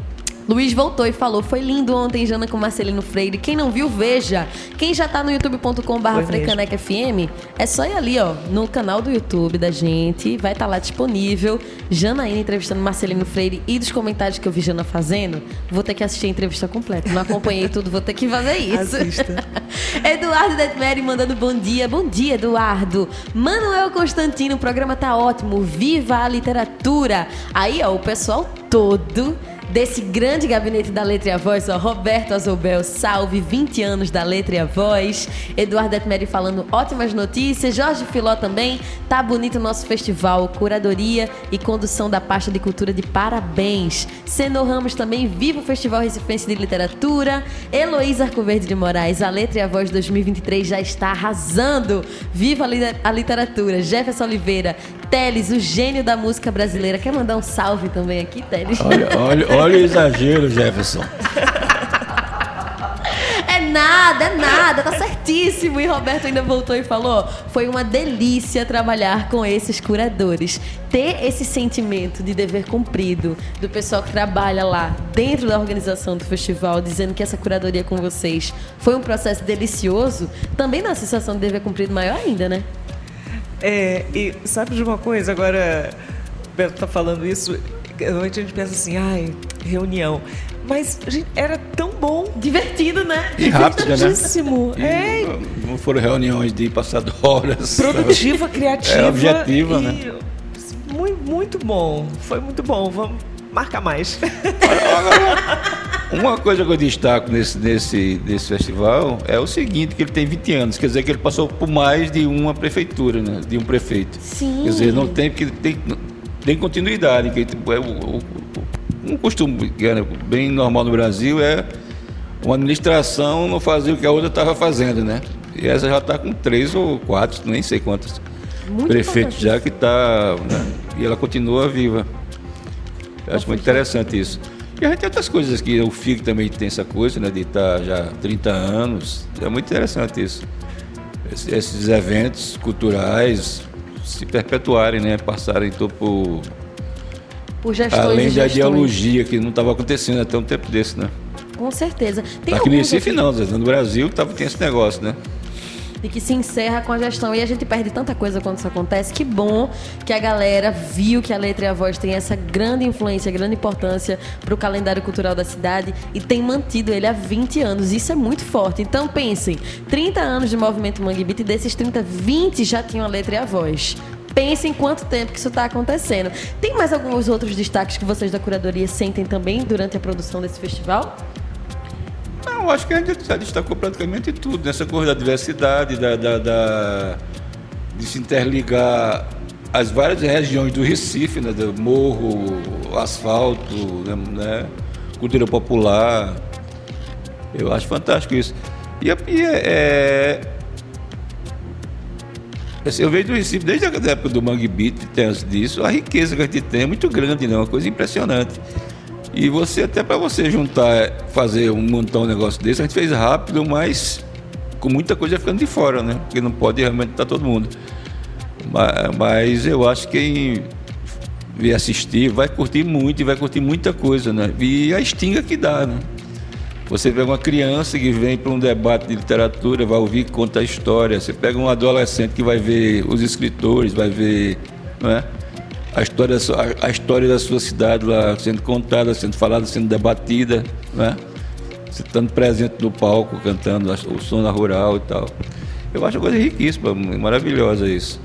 Luiz voltou e falou: Foi lindo ontem, Jana com Marcelino Freire. Quem não viu, veja. Quem já tá no youtube.com/barra Frecaneca FM, é só ir ali, ó, no canal do YouTube da gente. Vai estar tá lá disponível. Janaína entrevistando Marcelino Freire e dos comentários que eu vi Jana fazendo. Vou ter que assistir a entrevista completa. Não acompanhei tudo, vou ter que fazer isso. Assista. Eduardo Detmeri mandando bom dia. Bom dia, Eduardo. Manuel Constantino, o programa tá ótimo. Viva a literatura. Aí, ó, o pessoal todo desse grande gabinete da Letra e a Voz, ó, Roberto Azobel, salve, 20 anos da Letra e a Voz, Eduardo Etmeri falando ótimas notícias, Jorge Filó também, tá bonito o nosso festival, curadoria e condução da pasta de cultura de parabéns, Senor Ramos também, viva o Festival Recifense de Literatura, Heloísa Arcoverde de Moraes, a Letra e a Voz 2023 já está arrasando, viva a literatura, Jefferson Oliveira, Teles, o gênio da música brasileira, quer mandar um salve também aqui, Teles? Olha, olha, Olha o exagero, Jefferson. É nada, é nada, tá certíssimo. E Roberto ainda voltou e falou: foi uma delícia trabalhar com esses curadores. Ter esse sentimento de dever cumprido do pessoal que trabalha lá dentro da organização do festival, dizendo que essa curadoria com vocês foi um processo delicioso, também dá uma sensação de dever cumprido maior ainda, né? É, e sabe de uma coisa? Agora, o Beto tá falando isso, Normalmente a gente pensa assim, ai, reunião. Mas gente, era tão bom. Divertido, né? E rápido, né? E é. Não foram reuniões de passar horas. Produtiva, criativa. É objetiva, né? Muito, muito bom. Foi muito bom. Vamos marcar mais. Uma coisa que eu destaco nesse, nesse, nesse festival é o seguinte, que ele tem 20 anos, quer dizer que ele passou por mais de uma prefeitura, né? De um prefeito. Sim. Quer dizer, não tem, porque tem, tem continuidade, que tipo, é o, um costume que é bem normal no Brasil é uma administração não fazer o que a outra estava fazendo, né? E essa já está com três ou quatro, nem sei quantos muito prefeitos já que está. Né? E ela continua viva. Eu acho muito interessante isso. E a gente tem outras coisas aqui, o FIG também tem essa coisa, né? De estar tá já 30 anos. É muito interessante isso. Esses eventos culturais, se perpetuarem, né? Passarem então, por, por gestões além da ideologia que não estava acontecendo até um tempo desse, né? Com certeza. Tem Aqui no Recife não, no Brasil tava, tem esse negócio, né? E que se encerra com a gestão. E a gente perde tanta coisa quando isso acontece. Que bom que a galera viu que a letra e a voz tem essa grande influência, grande importância para o calendário cultural da cidade e tem mantido ele há 20 anos. Isso é muito forte. Então pensem, 30 anos de movimento Mangue Beat e desses 30, 20 já tinham a letra e a voz. Pensem quanto tempo que isso está acontecendo. Tem mais alguns outros destaques que vocês da curadoria sentem também durante a produção desse festival? Não, acho que a gente já destacou praticamente tudo, nessa coisa da diversidade, da, da, da, de se interligar as várias regiões do Recife, né, do morro, asfalto, né, né, cultura popular. Eu acho fantástico isso. E, e é, é assim, eu vejo do Recife desde a época do Mangue Beat, tem disso, a riqueza que a gente tem é muito grande, né? uma coisa impressionante. E você, até para você juntar, fazer um montão de negócio desse, a gente fez rápido, mas com muita coisa ficando de fora, né? Porque não pode realmente estar todo mundo. Mas, mas eu acho que quem vier assistir vai curtir muito e vai curtir muita coisa, né? E a estinga que dá, né? Você pega uma criança que vem para um debate de literatura, vai ouvir conta a história. Você pega um adolescente que vai ver os escritores, vai ver, não é? A história, a, história da sua cidade lá sendo contada, sendo falada, sendo debatida, né? você estando presente no palco, cantando o som da rural e tal. Eu acho uma coisa riquíssima, maravilhosa isso,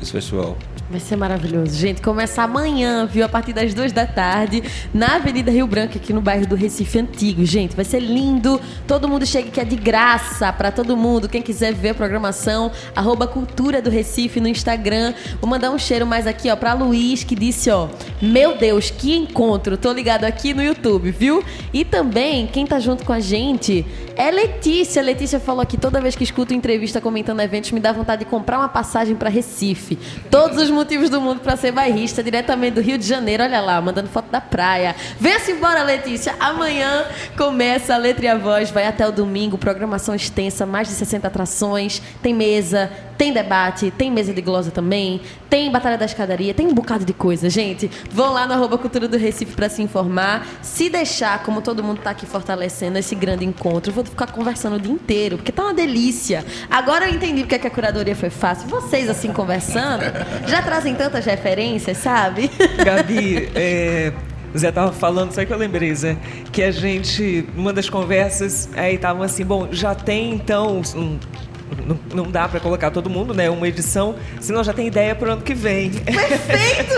esse festival. Vai ser maravilhoso. Gente, começa amanhã, viu? A partir das duas da tarde, na Avenida Rio Branco, aqui no bairro do Recife Antigo. Gente, vai ser lindo. Todo mundo chega que é de graça para todo mundo. Quem quiser ver a programação, arroba Cultura do Recife no Instagram. Vou mandar um cheiro mais aqui, ó, pra Luiz, que disse, ó, meu Deus, que encontro. Tô ligado aqui no YouTube, viu? E também, quem tá junto com a gente é Letícia. Letícia falou aqui, toda vez que escuto entrevista comentando eventos, me dá vontade de comprar uma passagem para Recife. Todos os motivos do mundo para ser bairrista, diretamente do Rio de Janeiro. Olha lá, mandando foto da praia. Venha-se embora, Letícia. Amanhã começa a Letra e a Voz, vai até o domingo. Programação extensa, mais de 60 atrações. Tem mesa, tem debate, tem mesa de glosa também, tem Batalha da Escadaria, tem um bocado de coisa, gente. Vão lá no arroba Cultura do Recife para se informar. Se deixar, como todo mundo tá aqui fortalecendo esse grande encontro, vou ficar conversando o dia inteiro, porque tá uma delícia. Agora eu entendi porque é que a curadoria foi fácil. Vocês, assim, conversando, já trazem tantas referências, sabe? Gabi, é, Zé tava falando, só que eu lembrei, Zé, que a gente, numa das conversas, aí tava assim, bom, já tem então um não, não dá para colocar todo mundo, né? Uma edição, senão já tem ideia para o ano que vem. Perfeito!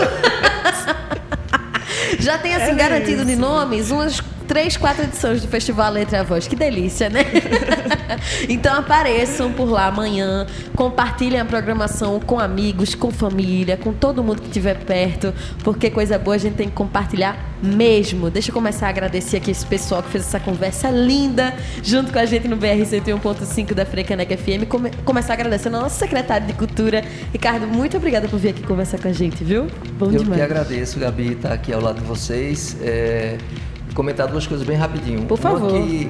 já tem assim é garantido isso. de nomes umas três, quatro edições do Festival Letra a Voz. Que delícia, né? então apareçam por lá amanhã, compartilhem a programação com amigos, com família, com todo mundo que estiver perto, porque coisa boa a gente tem que compartilhar mesmo. Deixa eu começar a agradecer aqui esse pessoal que fez essa conversa linda junto com a gente no BR 101.5 da Frecaneca FM. Come começar agradecendo ao nosso secretário de Cultura, Ricardo. Muito obrigada por vir aqui conversar com a gente, viu? Bom eu demais. Eu que agradeço, Gabi, estar aqui ao lado de vocês. É comentar duas coisas bem rapidinho. Por favor. Uma que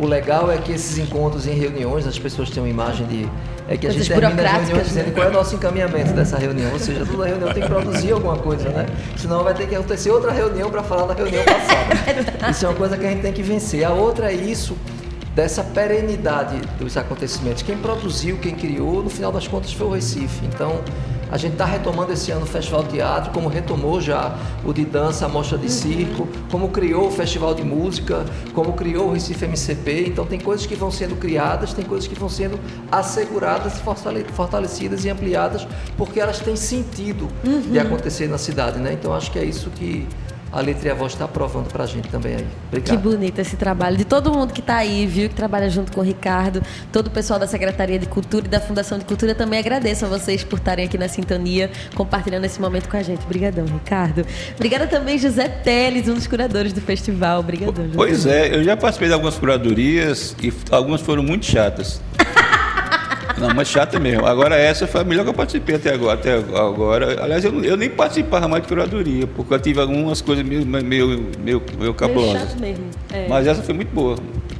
o legal é que esses encontros em reuniões, as pessoas têm uma imagem de. É que a gente termina as reuniões dizendo né? qual é o nosso encaminhamento dessa reunião. Ou seja, toda reunião tem que produzir alguma coisa, né? Senão vai ter que acontecer outra reunião para falar da reunião passada. Isso é uma coisa que a gente tem que vencer. A outra é isso dessa perenidade dos acontecimentos. Quem produziu, quem criou, no final das contas foi o Recife. Então, a gente está retomando esse ano o Festival de Teatro, como retomou já o de dança, a mostra de circo, como criou o Festival de Música, como criou o Recife MCP. Então tem coisas que vão sendo criadas, tem coisas que vão sendo asseguradas, fortalecidas e ampliadas, porque elas têm sentido uhum. de acontecer na cidade, né? Então acho que é isso que a letra e a voz está aprovando para a gente também aí. Obrigado. Que bonito esse trabalho de todo mundo que está aí, viu? Que trabalha junto com o Ricardo, todo o pessoal da Secretaria de Cultura e da Fundação de Cultura. Também agradeço a vocês por estarem aqui na sintonia, compartilhando esse momento com a gente. Obrigadão, Ricardo. Obrigada também, José Teles, um dos curadores do festival. Obrigadão, José. Pois é, eu já participei de algumas curadorias e algumas foram muito chatas. Não, mas chata mesmo. Agora essa foi a melhor que eu participei até agora. Até agora. Aliás, eu, eu nem participava mais de curadoria, porque eu tive algumas coisas meio, meio, meio, meio cabulosas. Meio chato mesmo. É. Mas essa foi muito boa.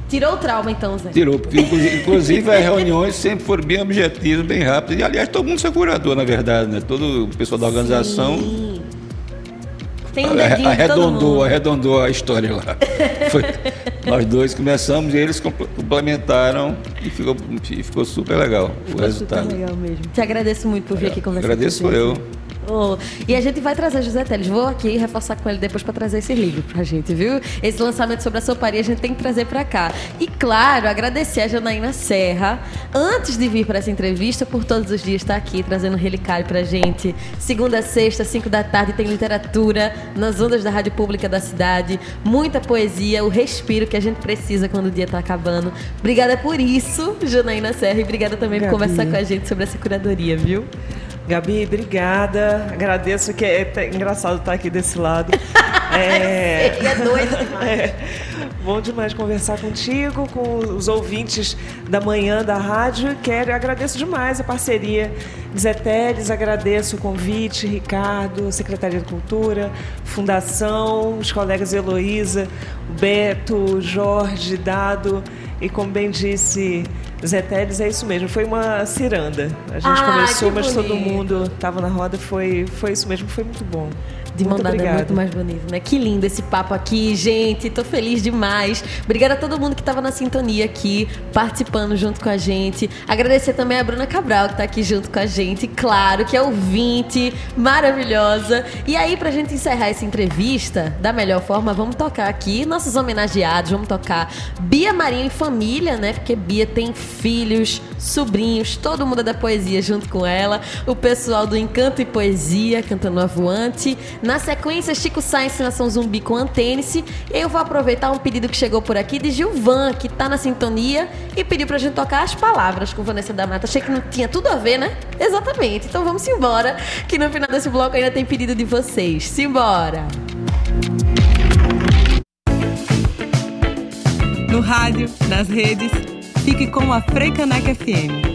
Tirou o trauma então, Zé? Tirou, porque inclusive as reuniões sempre foram bem objetivas, bem rápidas. E aliás, todo mundo é curador, na verdade, né? Todo o pessoal da organização. Sim. Tem um dedinho arredondou, arredondou a história lá. Foi, nós dois começamos e eles complementaram e ficou, e ficou super legal ficou o resultado. Super legal mesmo. Te agradeço muito por vir aqui conversar Agradeço com eu. Oh, e a gente vai trazer José Teles. Vou aqui reforçar com ele depois para trazer esse livro pra gente, viu? Esse lançamento sobre a soparia a gente tem que trazer para cá. E claro, agradecer a Janaína Serra, antes de vir para essa entrevista, por todos os dias estar aqui trazendo um relicário pra gente. Segunda a sexta, cinco da tarde, tem literatura nas ondas da Rádio Pública da cidade, muita poesia, o respiro que a gente precisa quando o dia tá acabando. Obrigada por isso, Janaína Serra, e obrigada também Gabi. por conversar com a gente sobre essa curadoria, viu? Gabi, obrigada. Agradeço que é, é engraçado estar aqui desse lado. É, é doido demais. É, bom demais conversar contigo, com os ouvintes da manhã da rádio. Quero agradeço demais a parceria Zé Teles, agradeço o convite, Ricardo, Secretaria de Cultura, Fundação, os colegas Heloísa, Beto, Jorge, Dado e como bem disse Zé Teles, é isso mesmo, foi uma ciranda. A gente ah, começou, mas todo mundo estava na roda, foi, foi isso mesmo, foi muito bom. De mão Muito dada é muito mais bonito, né? Que lindo esse papo aqui, gente. Tô feliz demais. Obrigada a todo mundo que tava na sintonia aqui, participando junto com a gente. Agradecer também a Bruna Cabral, que tá aqui junto com a gente. Claro, que é ouvinte, maravilhosa. E aí, pra gente encerrar essa entrevista da melhor forma, vamos tocar aqui nossos homenageados. Vamos tocar Bia Marinho e família, né? Porque Bia tem filhos, sobrinhos, todo mundo é da poesia junto com ela. O pessoal do Encanto e Poesia cantando a voante. Na sequência, Chico Sainz Nação Zumbi com Antênice. Eu vou aproveitar um pedido que chegou por aqui de Gilvan, que tá na sintonia e pediu pra gente tocar as palavras com Vanessa da Mata. Achei que não tinha tudo a ver, né? Exatamente. Então vamos embora, que no final desse bloco ainda tem pedido de vocês. Simbora! No rádio, nas redes, fique com a Freicaneca FM.